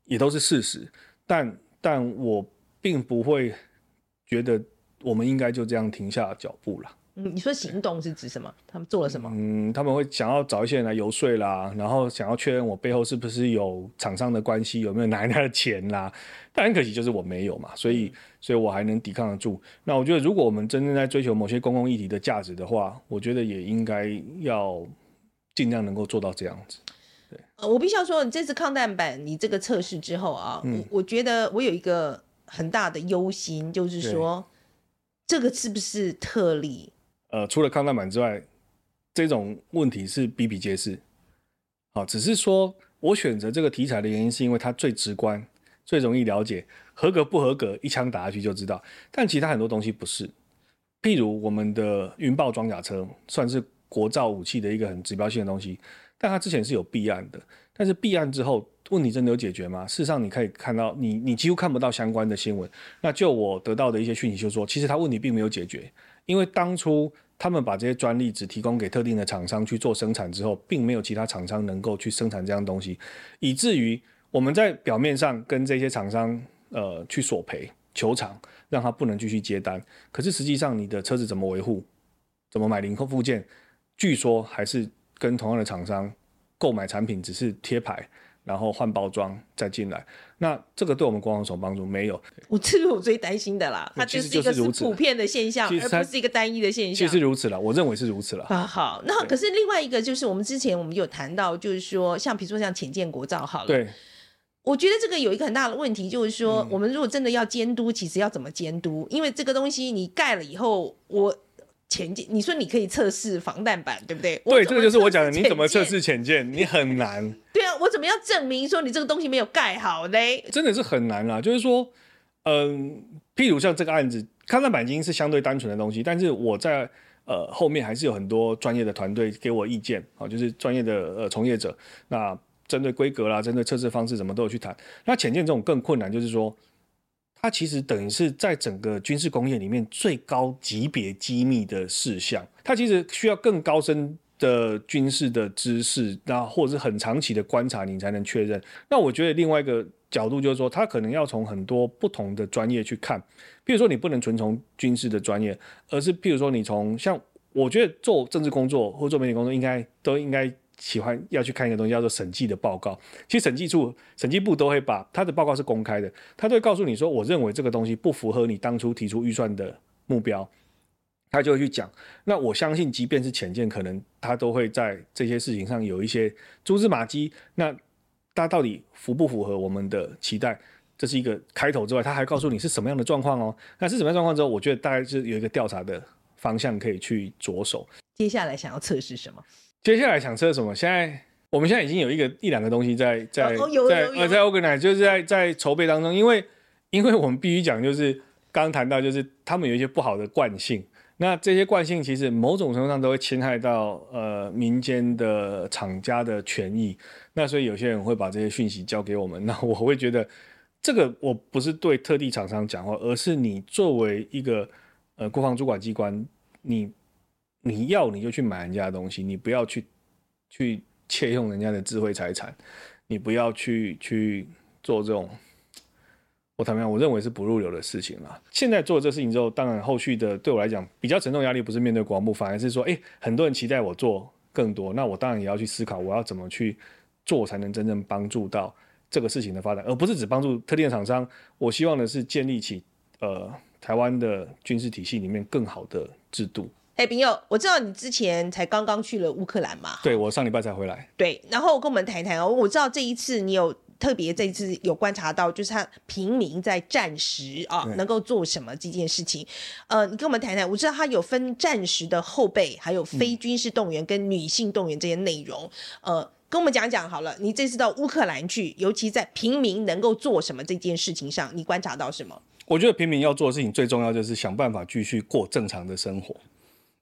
也都是事实。但但我并不会。觉得我们应该就这样停下脚步了。嗯，你说行动是指什么？他们做了什么？嗯，他们会想要找一些人来游说啦，然后想要确认我背后是不是有厂商的关系，有没有拿人家的钱啦。但很可惜，就是我没有嘛，所以，所以我还能抵抗得住。那我觉得，如果我们真正在追求某些公共议题的价值的话，我觉得也应该要尽量能够做到这样子。对，呃，我必须要说，你这次抗弹板你这个测试之后啊，嗯，我我觉得我有一个。很大的忧心就是说，这个是不是特例？呃，除了抗弹板之外，这种问题是比比皆是。好，只是说我选择这个题材的原因，是因为它最直观、最容易了解，合格不合格，一枪打下去就知道。但其他很多东西不是，譬如我们的云豹装甲车，算是国造武器的一个很指标性的东西，但它之前是有弊案的，但是弊案之后。问题真的有解决吗？事实上，你可以看到，你你几乎看不到相关的新闻。那就我得到的一些讯息，就是说，其实它问题并没有解决，因为当初他们把这些专利只提供给特定的厂商去做生产之后，并没有其他厂商能够去生产这样东西，以至于我们在表面上跟这些厂商呃去索赔求偿，让他不能继续接单。可是实际上，你的车子怎么维护，怎么买零扣附件，据说还是跟同样的厂商购买产品，只是贴牌。然后换包装再进来，那这个对我们国防有帮助没有？我 这是我最担心的啦，它就是一个是普遍的现象，而不是一个单一的现象。其实如此了，我认为是如此了。啊，好，那可是另外一个就是我们之前我们有谈到，就是说像比如说像浅见国造好了，对，我觉得这个有一个很大的问题，就是说、嗯、我们如果真的要监督，其实要怎么监督？因为这个东西你盖了以后，我。潜舰，你说你可以测试防弹板，对不对？对，这个就是我讲的。你怎么测试潜舰？你很难。对啊，我怎么样证明说你这个东西没有盖好嘞？真的是很难啊！就是说，嗯，譬如像这个案子，抗弹板已经是相对单纯的东西，但是我在呃后面还是有很多专业的团队给我意见啊，就是专业的呃从业者。那针对规格啦，针对测试方式，什么都有去谈。那潜舰这种更困难，就是说。它其实等于是在整个军事工业里面最高级别机密的事项，它其实需要更高深的军事的知识，那或者是很长期的观察，你才能确认。那我觉得另外一个角度就是说，它可能要从很多不同的专业去看，譬如说你不能纯从军事的专业，而是譬如说你从像我觉得做政治工作或做媒体工作，应该都应该。喜欢要去看一个东西叫做审计的报告，其实审计处、审计部都会把他的报告是公开的，他都会告诉你说，我认为这个东西不符合你当初提出预算的目标，他就会去讲。那我相信，即便是浅见，可能他都会在这些事情上有一些蛛丝马迹。那他到底符不符合我们的期待？这是一个开头之外，他还告诉你是什么样的状况哦。那是什么样状况之后，我觉得大概是有一个调查的方向可以去着手。接下来想要测试什么？接下来想测什么？现在我们现在已经有一个一两个东西在在、哦、在呃在 organize，就是在在筹备当中。因为因为我们必须讲，就是刚刚谈到，就是他们有一些不好的惯性。那这些惯性其实某种程度上都会侵害到呃民间的厂家的权益。那所以有些人会把这些讯息交给我们。那 我会觉得这个我不是对特地厂商讲话，而是你作为一个呃国防主管机关，你。你要你就去买人家的东西，你不要去去窃用人家的智慧财产，你不要去去做这种我坦白讲，我认为是不入流的事情了。现在做这事情之后，当然后续的对我来讲比较沉重压力不是面对国防部，反而是说，哎，很多人期待我做更多，那我当然也要去思考，我要怎么去做才能真正帮助到这个事情的发展，而不是只帮助特定厂商。我希望的是建立起呃台湾的军事体系里面更好的制度。哎，朋友，我知道你之前才刚刚去了乌克兰嘛？对，我上礼拜才回来。对，然后跟我们谈谈哦。我知道这一次你有特别这一次有观察到，就是他平民在战时啊能够做什么这件事情。呃，你跟我们谈谈。我知道他有分战时的后备，还有非军事动员跟女性动员这些内容。嗯、呃，跟我们讲讲好了。你这次到乌克兰去，尤其在平民能够做什么这件事情上，你观察到什么？我觉得平民要做的事情最重要就是想办法继续过正常的生活。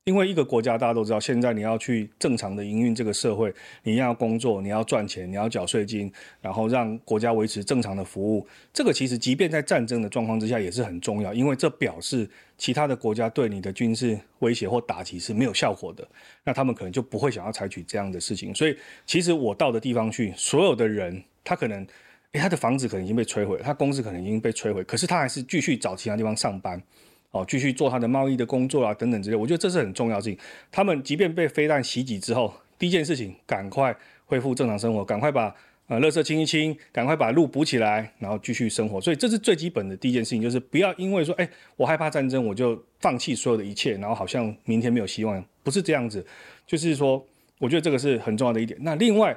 因为一个国家，大家都知道，现在你要去正常的营运这个社会，你要工作，你要赚钱，你要缴税金，然后让国家维持正常的服务。这个其实即便在战争的状况之下也是很重要，因为这表示其他的国家对你的军事威胁或打击是没有效果的，那他们可能就不会想要采取这样的事情。所以，其实我到的地方去，所有的人，他可能，诶，他的房子可能已经被摧毁，他公司可能已经被摧毁，可是他还是继续找其他地方上班。哦，继续做他的贸易的工作啊，等等之类，我觉得这是很重要的事情。他们即便被飞弹袭击之后，第一件事情赶快恢复正常生活，赶快把呃垃圾清一清，赶快把路补起来，然后继续生活。所以这是最基本的第一件事情，就是不要因为说，哎，我害怕战争，我就放弃所有的一切，然后好像明天没有希望，不是这样子。就是说，我觉得这个是很重要的一点。那另外，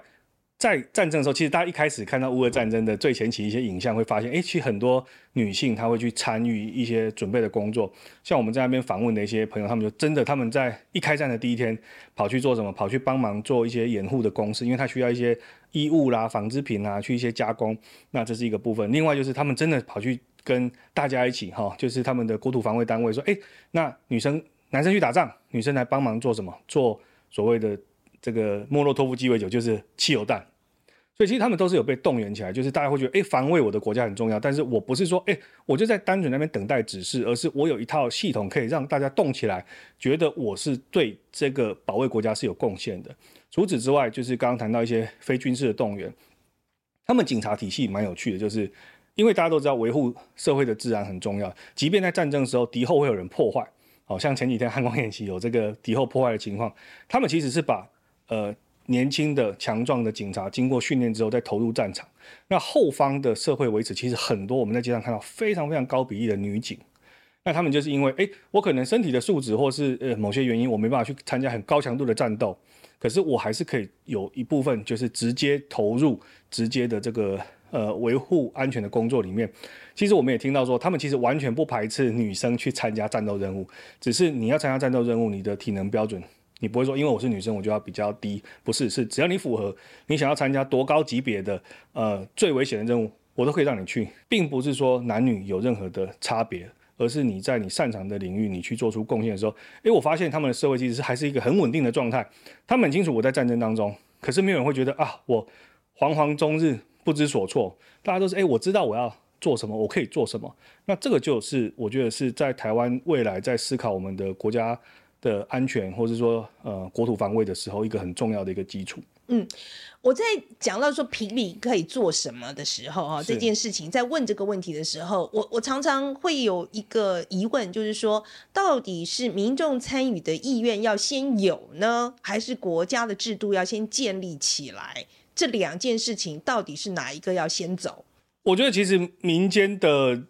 在战争的时候，其实大家一开始看到乌俄战争的最前期一些影像，会发现，哎，其实很多女性她会去参与一些准备的工作。像我们在那边访问的一些朋友，他们就真的他们在一开战的第一天，跑去做什么？跑去帮忙做一些掩护的公司，因为他需要一些衣物啦、纺织品啊，去一些加工。那这是一个部分。另外就是他们真的跑去跟大家一起，哈，就是他们的国土防卫单位说，哎，那女生、男生去打仗，女生来帮忙做什么？做所谓的。这个莫洛托夫鸡尾酒就是汽油弹，所以其实他们都是有被动员起来，就是大家会觉得，哎，防卫我的国家很重要。但是我不是说，哎，我就在单纯那边等待指示，而是我有一套系统可以让大家动起来，觉得我是对这个保卫国家是有贡献的。除此之外，就是刚刚谈到一些非军事的动员，他们警察体系蛮有趣的，就是因为大家都知道维护社会的治安很重要，即便在战争的时候，敌后会有人破坏，好像前几天汉光演习有这个敌后破坏的情况，他们其实是把呃，年轻的强壮的警察经过训练之后再投入战场，那后方的社会维持其实很多，我们在街上看到非常非常高比例的女警，那他们就是因为，哎，我可能身体的素质或是呃某些原因，我没办法去参加很高强度的战斗，可是我还是可以有一部分就是直接投入直接的这个呃维护安全的工作里面。其实我们也听到说，他们其实完全不排斥女生去参加战斗任务，只是你要参加战斗任务，你的体能标准。你不会说，因为我是女生，我就要比较低，不是，是只要你符合你想要参加多高级别的呃最危险的任务，我都可以让你去，并不是说男女有任何的差别，而是你在你擅长的领域，你去做出贡献的时候，诶，我发现他们的社会其实是还是一个很稳定的状态，他们很清楚我在战争当中，可是没有人会觉得啊，我惶惶终日不知所措，大家都是诶，我知道我要做什么，我可以做什么，那这个就是我觉得是在台湾未来在思考我们的国家。的安全，或者说呃国土防卫的时候，一个很重要的一个基础。嗯，我在讲到说平民可以做什么的时候，哈，这件事情在问这个问题的时候，我我常常会有一个疑问，就是说，到底是民众参与的意愿要先有呢，还是国家的制度要先建立起来？这两件事情到底是哪一个要先走？我觉得其实民间的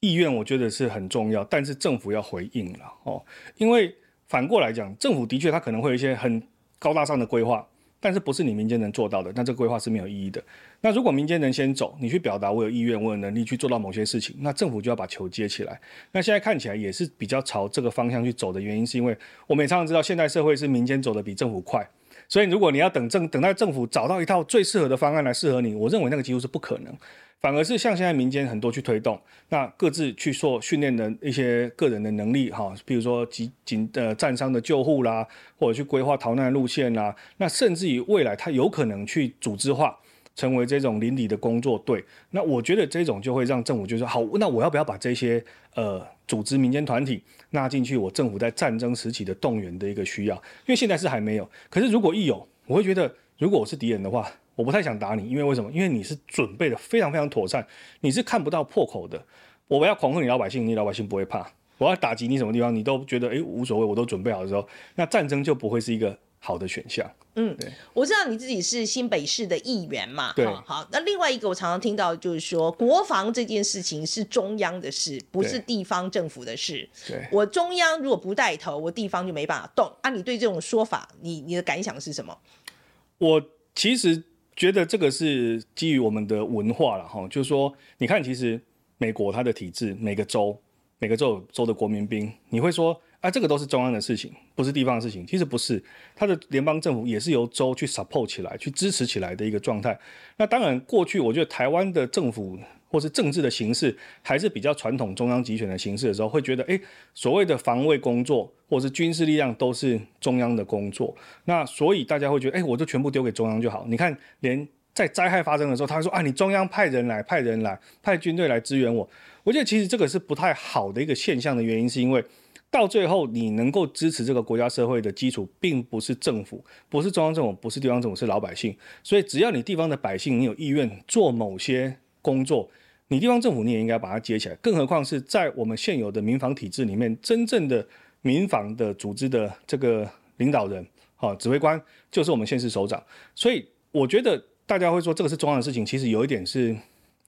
意愿，我觉得是很重要，但是政府要回应了哦，因为。反过来讲，政府的确他可能会有一些很高大上的规划，但是不是你民间能做到的，那这个规划是没有意义的。那如果民间能先走，你去表达我有意愿，我有能力去做到某些事情，那政府就要把球接起来。那现在看起来也是比较朝这个方向去走的原因，是因为我们也常常知道，现代社会是民间走得比政府快，所以如果你要等政等待政府找到一套最适合的方案来适合你，我认为那个几乎是不可能。反而是像现在民间很多去推动，那各自去做训练的一些个人的能力哈，比如说警警呃战伤的救护啦，或者去规划逃难路线啦，那甚至于未来他有可能去组织化，成为这种邻里的工作队。那我觉得这种就会让政府就说好，那我要不要把这些呃组织民间团体纳进去？我政府在战争时期的动员的一个需要，因为现在是还没有。可是如果一有，我会觉得如果我是敌人的话。我不太想打你，因为为什么？因为你是准备的非常非常妥善，你是看不到破口的。我要恐吓你老百姓，你老百姓不会怕；我要打击你什么地方，你都觉得诶无所谓，我都准备好的时候，那战争就不会是一个好的选项。嗯，对，我知道你自己是新北市的议员嘛，对，好，那另外一个我常常听到就是说，国防这件事情是中央的事，不是地方政府的事。对，我中央如果不带头，我地方就没办法动。啊，你对这种说法，你你的感想是什么？我其实觉得这个是基于我们的文化了哈，就是说，你看，其实美国它的体制，每个州每个州州的国民兵，你会说。啊，这个都是中央的事情，不是地方的事情。其实不是，它的联邦政府也是由州去 support 起来、去支持起来的一个状态。那当然，过去我觉得台湾的政府或是政治的形式还是比较传统中央集权的形式的时候，会觉得，哎，所谓的防卫工作或是军事力量都是中央的工作。那所以大家会觉得，哎，我就全部丢给中央就好。你看，连在灾害发生的时候，他说，啊，你中央派人来、派人来、派军队来支援我。我觉得其实这个是不太好的一个现象的原因，是因为。到最后，你能够支持这个国家社会的基础，并不是政府，不是中央政府，不是地方政府，是老百姓。所以，只要你地方的百姓，你有意愿做某些工作，你地方政府你也应该把它接起来。更何况是在我们现有的民防体制里面，真正的民防的组织的这个领导人，好，指挥官就是我们县市首长。所以，我觉得大家会说这个是中央的事情，其实有一点是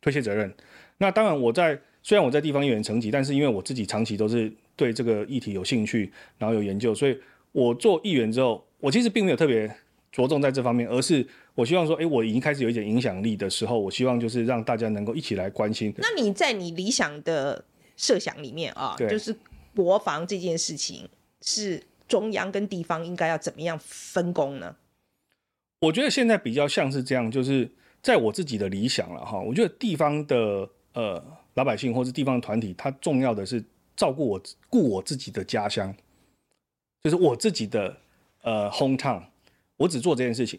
推卸责任。那当然，我在虽然我在地方议员层级，但是因为我自己长期都是。对这个议题有兴趣，然后有研究，所以我做议员之后，我其实并没有特别着重在这方面，而是我希望说，哎，我已经开始有一点影响力的时候，我希望就是让大家能够一起来关心。那你在你理想的设想里面啊，就是国防这件事情是中央跟地方应该要怎么样分工呢？我觉得现在比较像是这样，就是在我自己的理想了哈，我觉得地方的呃老百姓或是地方的团体，它重要的是。照顾我，顾我自己的家乡，就是我自己的呃 hometown，我只做这件事情。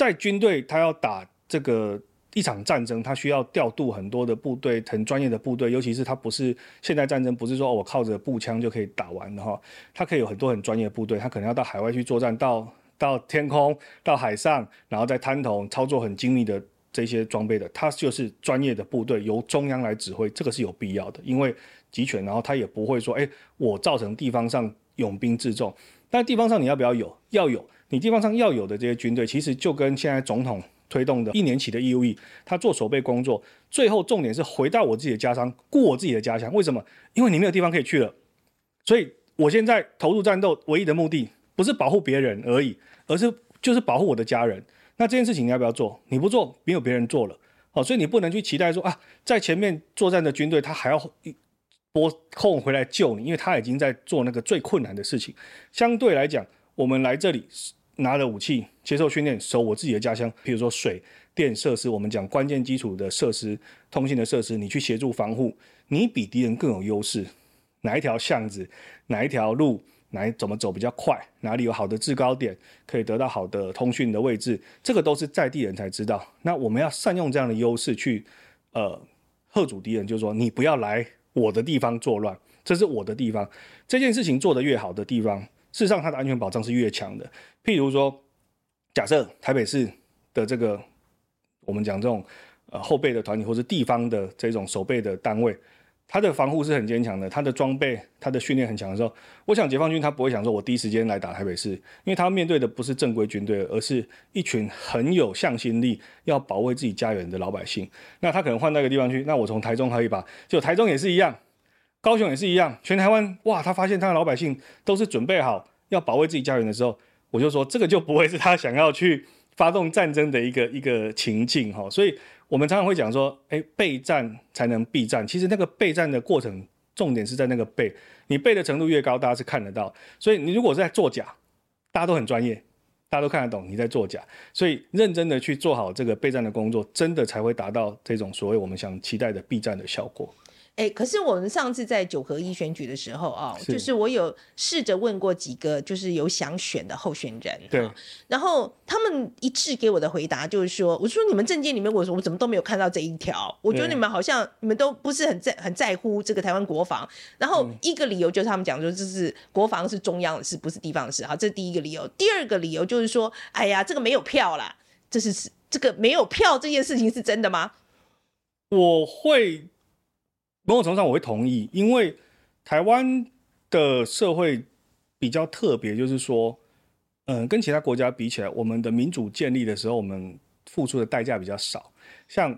在军队，他要打这个一场战争，他需要调度很多的部队，很专业的部队，尤其是他不是现代战争，不是说我靠着步枪就可以打完的哈，他可以有很多很专业的部队，他可能要到海外去作战，到到天空，到海上，然后在滩头操作很精密的这些装备的，他就是专业的部队，由中央来指挥，这个是有必要的，因为。集权，然后他也不会说，哎，我造成地方上拥兵自重。但地方上你要不要有？要有。你地方上要有的这些军队，其实就跟现在总统推动的一年期的义务役，他做守备工作，最后重点是回到我自己的家乡，顾我自己的家乡。为什么？因为你没有地方可以去了。所以我现在投入战斗，唯一的目的不是保护别人而已，而是就是保护我的家人。那这件事情你要不要做？你不做，没有别人做了。好，所以你不能去期待说啊，在前面作战的军队他还要。拨空回来救你，因为他已经在做那个最困难的事情。相对来讲，我们来这里拿了武器，接受训练，守我自己的家乡。比如说水电设施，我们讲关键基础的设施、通信的设施，你去协助防护，你比敌人更有优势。哪一条巷子，哪一条路，哪怎么走比较快，哪里有好的制高点，可以得到好的通讯的位置，这个都是在地人才知道。那我们要善用这样的优势去，呃，吓阻敌人，就是说你不要来。我的地方作乱，这是我的地方。这件事情做得越好的地方，事实上它的安全保障是越强的。譬如说，假设台北市的这个我们讲这种呃后备的团体，或是地方的这种守备的单位。他的防护是很坚强的，他的装备、他的训练很强的时候，我想解放军他不会想说，我第一时间来打台北市，因为他面对的不是正规军队，而是一群很有向心力、要保卫自己家园的老百姓。那他可能换到一个地方去，那我从台中可以吧？就台中也是一样，高雄也是一样，全台湾哇，他发现他的老百姓都是准备好要保卫自己家园的时候，我就说这个就不会是他想要去发动战争的一个 一个情境哈，所以。我们常常会讲说，哎，备战才能避战。其实那个备战的过程，重点是在那个备。你备的程度越高，大家是看得到。所以你如果是在作假，大家都很专业，大家都看得懂你在作假。所以认真的去做好这个备战的工作，真的才会达到这种所谓我们想期待的避战的效果。哎、欸，可是我们上次在九合一选举的时候啊，就是我有试着问过几个就是有想选的候选人，对，然后他们一致给我的回答就是说，我说你们政见里面，我说我怎么都没有看到这一条，我觉得你们好像你们都不是很在很在乎这个台湾国防，然后一个理由就是他们讲说这是国防是中央的事，不是地方的事，好，这是第一个理由。第二个理由就是说，哎呀，这个没有票啦，这是这个没有票这件事情是真的吗？我会。某种程度上我会同意，因为台湾的社会比较特别，就是说，嗯、跟其他国家比起来，我们的民主建立的时候，我们付出的代价比较少。像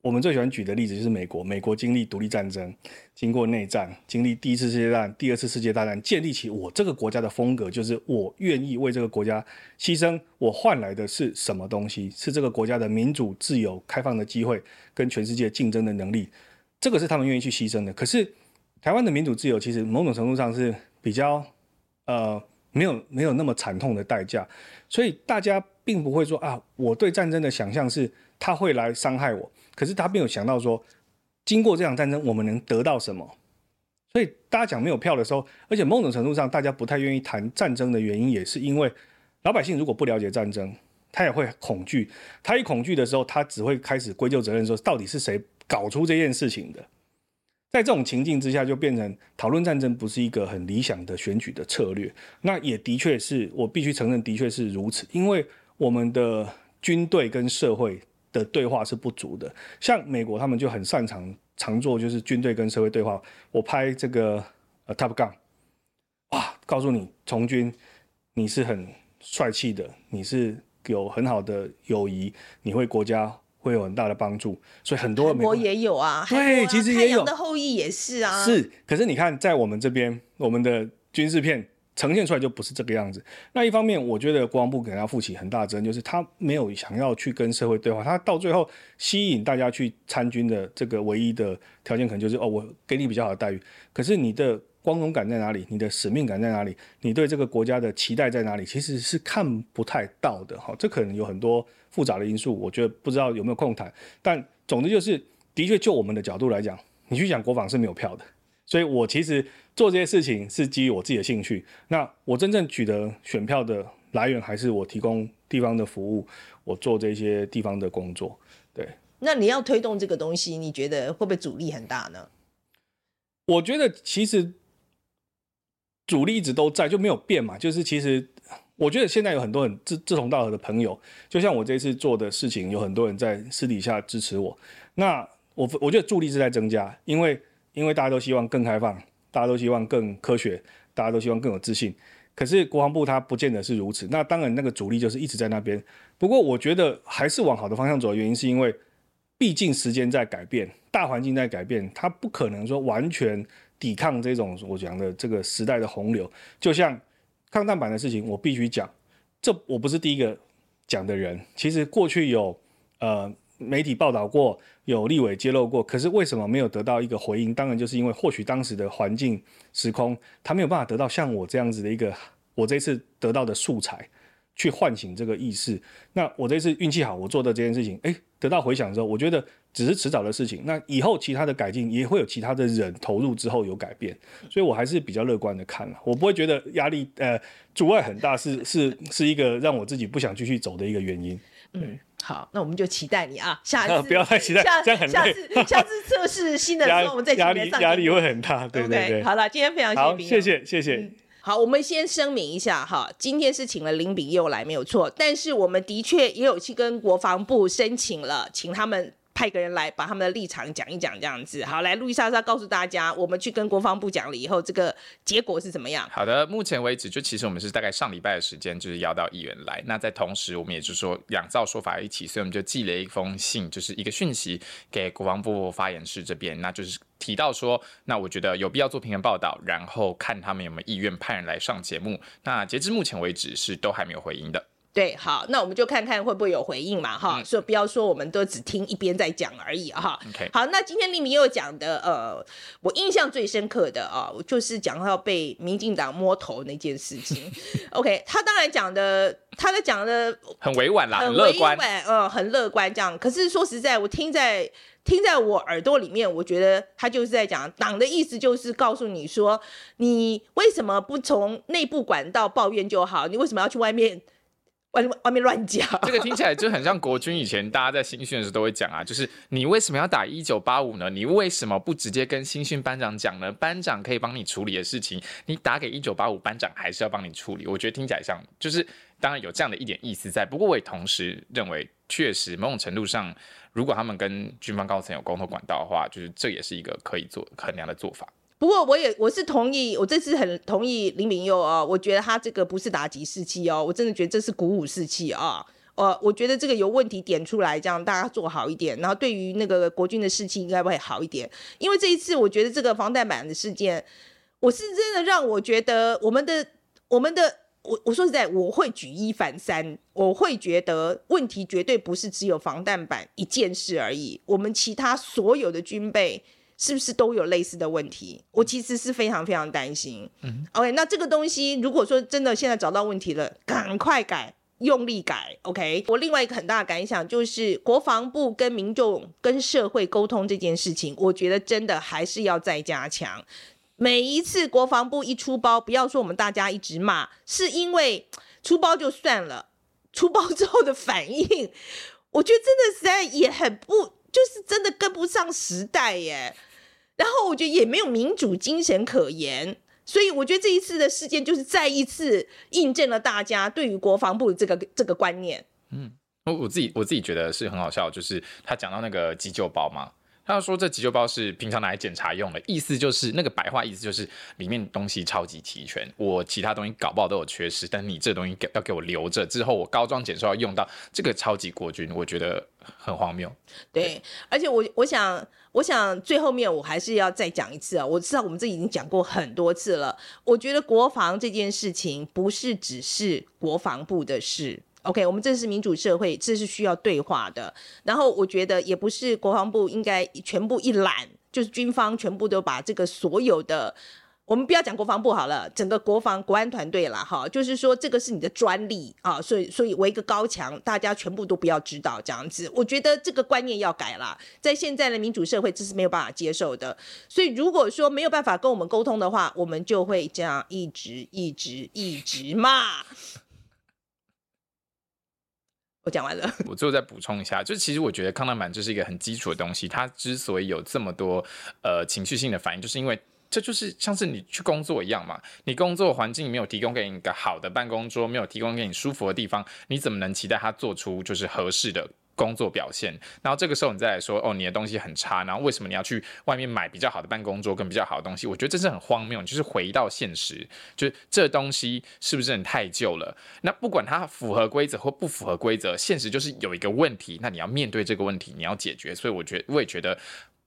我们最喜欢举的例子就是美国，美国经历独立战争，经过内战，经历第一次世界大战、第二次世界大战，建立起我这个国家的风格，就是我愿意为这个国家牺牲，我换来的是什么东西？是这个国家的民主、自由、开放的机会，跟全世界竞争的能力，这个是他们愿意去牺牲的。可是台湾的民主自由，其实某种程度上是比较呃没有没有那么惨痛的代价，所以大家并不会说啊，我对战争的想象是他会来伤害我。可是他没有想到说，经过这场战争，我们能得到什么？所以大家讲没有票的时候，而且某种程度上，大家不太愿意谈战争的原因，也是因为老百姓如果不了解战争，他也会恐惧。他一恐惧的时候，他只会开始归咎责任，说到底是谁搞出这件事情的？在这种情境之下，就变成讨论战争不是一个很理想的选举的策略。那也的确是我必须承认，的确是如此，因为我们的军队跟社会。的对话是不足的，像美国他们就很擅长常做就是军队跟社会对话。我拍这个呃 Top Gun，哇，告诉你从军你是很帅气的，你是有很好的友谊，你为国家会有很大的帮助，所以很多美国也有啊，对，其实也有。的后裔也是啊，是。可是你看在我们这边，我们的军事片。呈现出来就不是这个样子。那一方面，我觉得国防部给他负起很大责任，就是他没有想要去跟社会对话。他到最后吸引大家去参军的这个唯一的条件，可能就是哦，我给你比较好的待遇。可是你的光荣感在哪里？你的使命感在哪里？你对这个国家的期待在哪里？其实是看不太到的哈。这可能有很多复杂的因素，我觉得不知道有没有空谈。但总之就是，的确就我们的角度来讲，你去讲国防是没有票的。所以我其实做这些事情是基于我自己的兴趣。那我真正取得选票的来源，还是我提供地方的服务，我做这些地方的工作。对。那你要推动这个东西，你觉得会不会阻力很大呢？我觉得其实主力一直都在，就没有变嘛。就是其实我觉得现在有很多很志志同道合的朋友，就像我这次做的事情，有很多人在私底下支持我。那我我觉得助力是在增加，因为。因为大家都希望更开放，大家都希望更科学，大家都希望更有自信。可是国防部它不见得是如此。那当然，那个阻力就是一直在那边。不过，我觉得还是往好的方向走的原因，是因为毕竟时间在改变，大环境在改变，它不可能说完全抵抗这种我讲的这个时代的洪流。就像抗弹板的事情，我必须讲，这我不是第一个讲的人。其实过去有呃。媒体报道过，有立委揭露过，可是为什么没有得到一个回应？当然就是因为或许当时的环境时空，他没有办法得到像我这样子的一个，我这次得到的素材，去唤醒这个意识。那我这次运气好，我做的这件事情，诶、欸，得到回响之后，我觉得只是迟早的事情。那以后其他的改进也会有其他的人投入之后有改变，所以我还是比较乐观的看了，我不会觉得压力呃阻碍很大，是是是一个让我自己不想继续走的一个原因。嗯。好，那我们就期待你啊！下次 不要太期待，下这样很累。下次下次测试新的时候，我们再压力压力会很大，对对对。Okay, 好了，今天非常谢谢，谢谢谢谢、嗯。好，我们先声明一下哈，今天是请了林炳佑来没有错，但是我们的确也有去跟国防部申请了，请他们。派个人来把他们的立场讲一讲，这样子好。来，路易莎莎告诉大家，我们去跟国防部讲了以后，这个结果是怎么样？好的，目前为止，就其实我们是大概上礼拜的时间，就是邀到议员来。那在同时，我们也就是说两造说法一起，所以我们就寄了一封信，就是一个讯息给国防部发言室这边，那就是提到说，那我觉得有必要做平衡报道，然后看他们有没有意愿派人来上节目。那截至目前为止，是都还没有回应的。对，好，那我们就看看会不会有回应嘛，哈、嗯，所以不要说我们都只听一边在讲而已，哈。好，那今天立明又讲的，呃，我印象最深刻的啊，就是讲到被民进党摸头那件事情。OK，他当然讲的，他在讲的很委婉啦，很乐观，嗯，很乐观这样。可是说实在，我听在听在我耳朵里面，我觉得他就是在讲党的意思，就是告诉你说，你为什么不从内部管道抱怨就好？你为什么要去外面？外外面乱讲，这个听起来就很像国军以前大家在新训的时候都会讲啊，就是你为什么要打一九八五呢？你为什么不直接跟新训班长讲呢？班长可以帮你处理的事情，你打给一九八五班长还是要帮你处理。我觉得听起来像，就是当然有这样的一点意思在，不过我也同时认为，确实某种程度上，如果他们跟军方高层有沟通管道的话，就是这也是一个可以做衡量的做法。不过我也我是同意，我这次很同意林敏佑啊，我觉得他这个不是打击士气哦，我真的觉得这是鼓舞士气啊。呃，我觉得这个有问题点出来，这样大家做好一点，然后对于那个国军的士气应该会好一点。因为这一次我觉得这个防弹板的事件，我是真的让我觉得我们的我们的我我说实在，我会举一反三，我会觉得问题绝对不是只有防弹板一件事而已，我们其他所有的军备。是不是都有类似的问题？我其实是非常非常担心。嗯，OK，那这个东西如果说真的现在找到问题了，赶快改，用力改。OK，我另外一个很大的感想就是，国防部跟民众跟社会沟通这件事情，我觉得真的还是要再加强。每一次国防部一出包，不要说我们大家一直骂，是因为出包就算了，出包之后的反应，我觉得真的实在也很不，就是真的跟不上时代耶。然后我觉得也没有民主精神可言，所以我觉得这一次的事件就是再一次印证了大家对于国防部这个这个观念。嗯，我我自己我自己觉得是很好笑，就是他讲到那个急救包嘛。他说：“这急救包是平常拿来检查用的，意思就是那个白话意思就是里面东西超级齐全，我其他东西搞不好都有缺失，但你这东西给要给我留着，之后我高装检修要用到这个超级国军，我觉得很荒谬。对而且我我想我想最后面我还是要再讲一次啊，我知道我们这已经讲过很多次了，我觉得国防这件事情不是只是国防部的事。” OK，我们这是民主社会，这是需要对话的。然后我觉得也不是国防部应该全部一揽，就是军方全部都把这个所有的，我们不要讲国防部好了，整个国防国安团队啦，哈，就是说这个是你的专利啊，所以所以围一个高墙，大家全部都不要知道这样子。我觉得这个观念要改啦，在现在的民主社会，这是没有办法接受的。所以如果说没有办法跟我们沟通的话，我们就会这样一直一直一直骂。我讲完了，我最后再补充一下，就其实我觉得抗弹板就是一个很基础的东西，它之所以有这么多呃情绪性的反应，就是因为这就是像是你去工作一样嘛，你工作环境没有提供给你一个好的办公桌，没有提供给你舒服的地方，你怎么能期待它做出就是合适的工作表现，然后这个时候你再来说哦，你的东西很差，然后为什么你要去外面买比较好的办公桌跟比较好的东西？我觉得这是很荒谬，就是回到现实，就是这东西是不是很太旧了？那不管它符合规则或不符合规则，现实就是有一个问题，那你要面对这个问题，你要解决。所以我觉得我也觉得，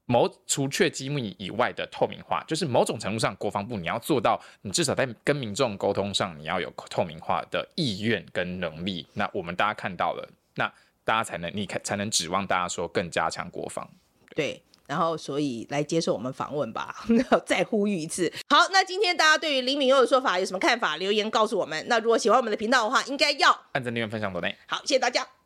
某除却机密以外的透明化，就是某种程度上，国防部你要做到，你至少在跟民众沟通上，你要有透明化的意愿跟能力。那我们大家看到了，那。大家才能，你看才能指望大家说更加强国防。对，然后所以来接受我们访问吧，再呼吁一次。好，那今天大家对于林敏佑的说法有什么看法？留言告诉我们。那如果喜欢我们的频道的话，应该要按赞、订阅、分享、多内。好，谢谢大家。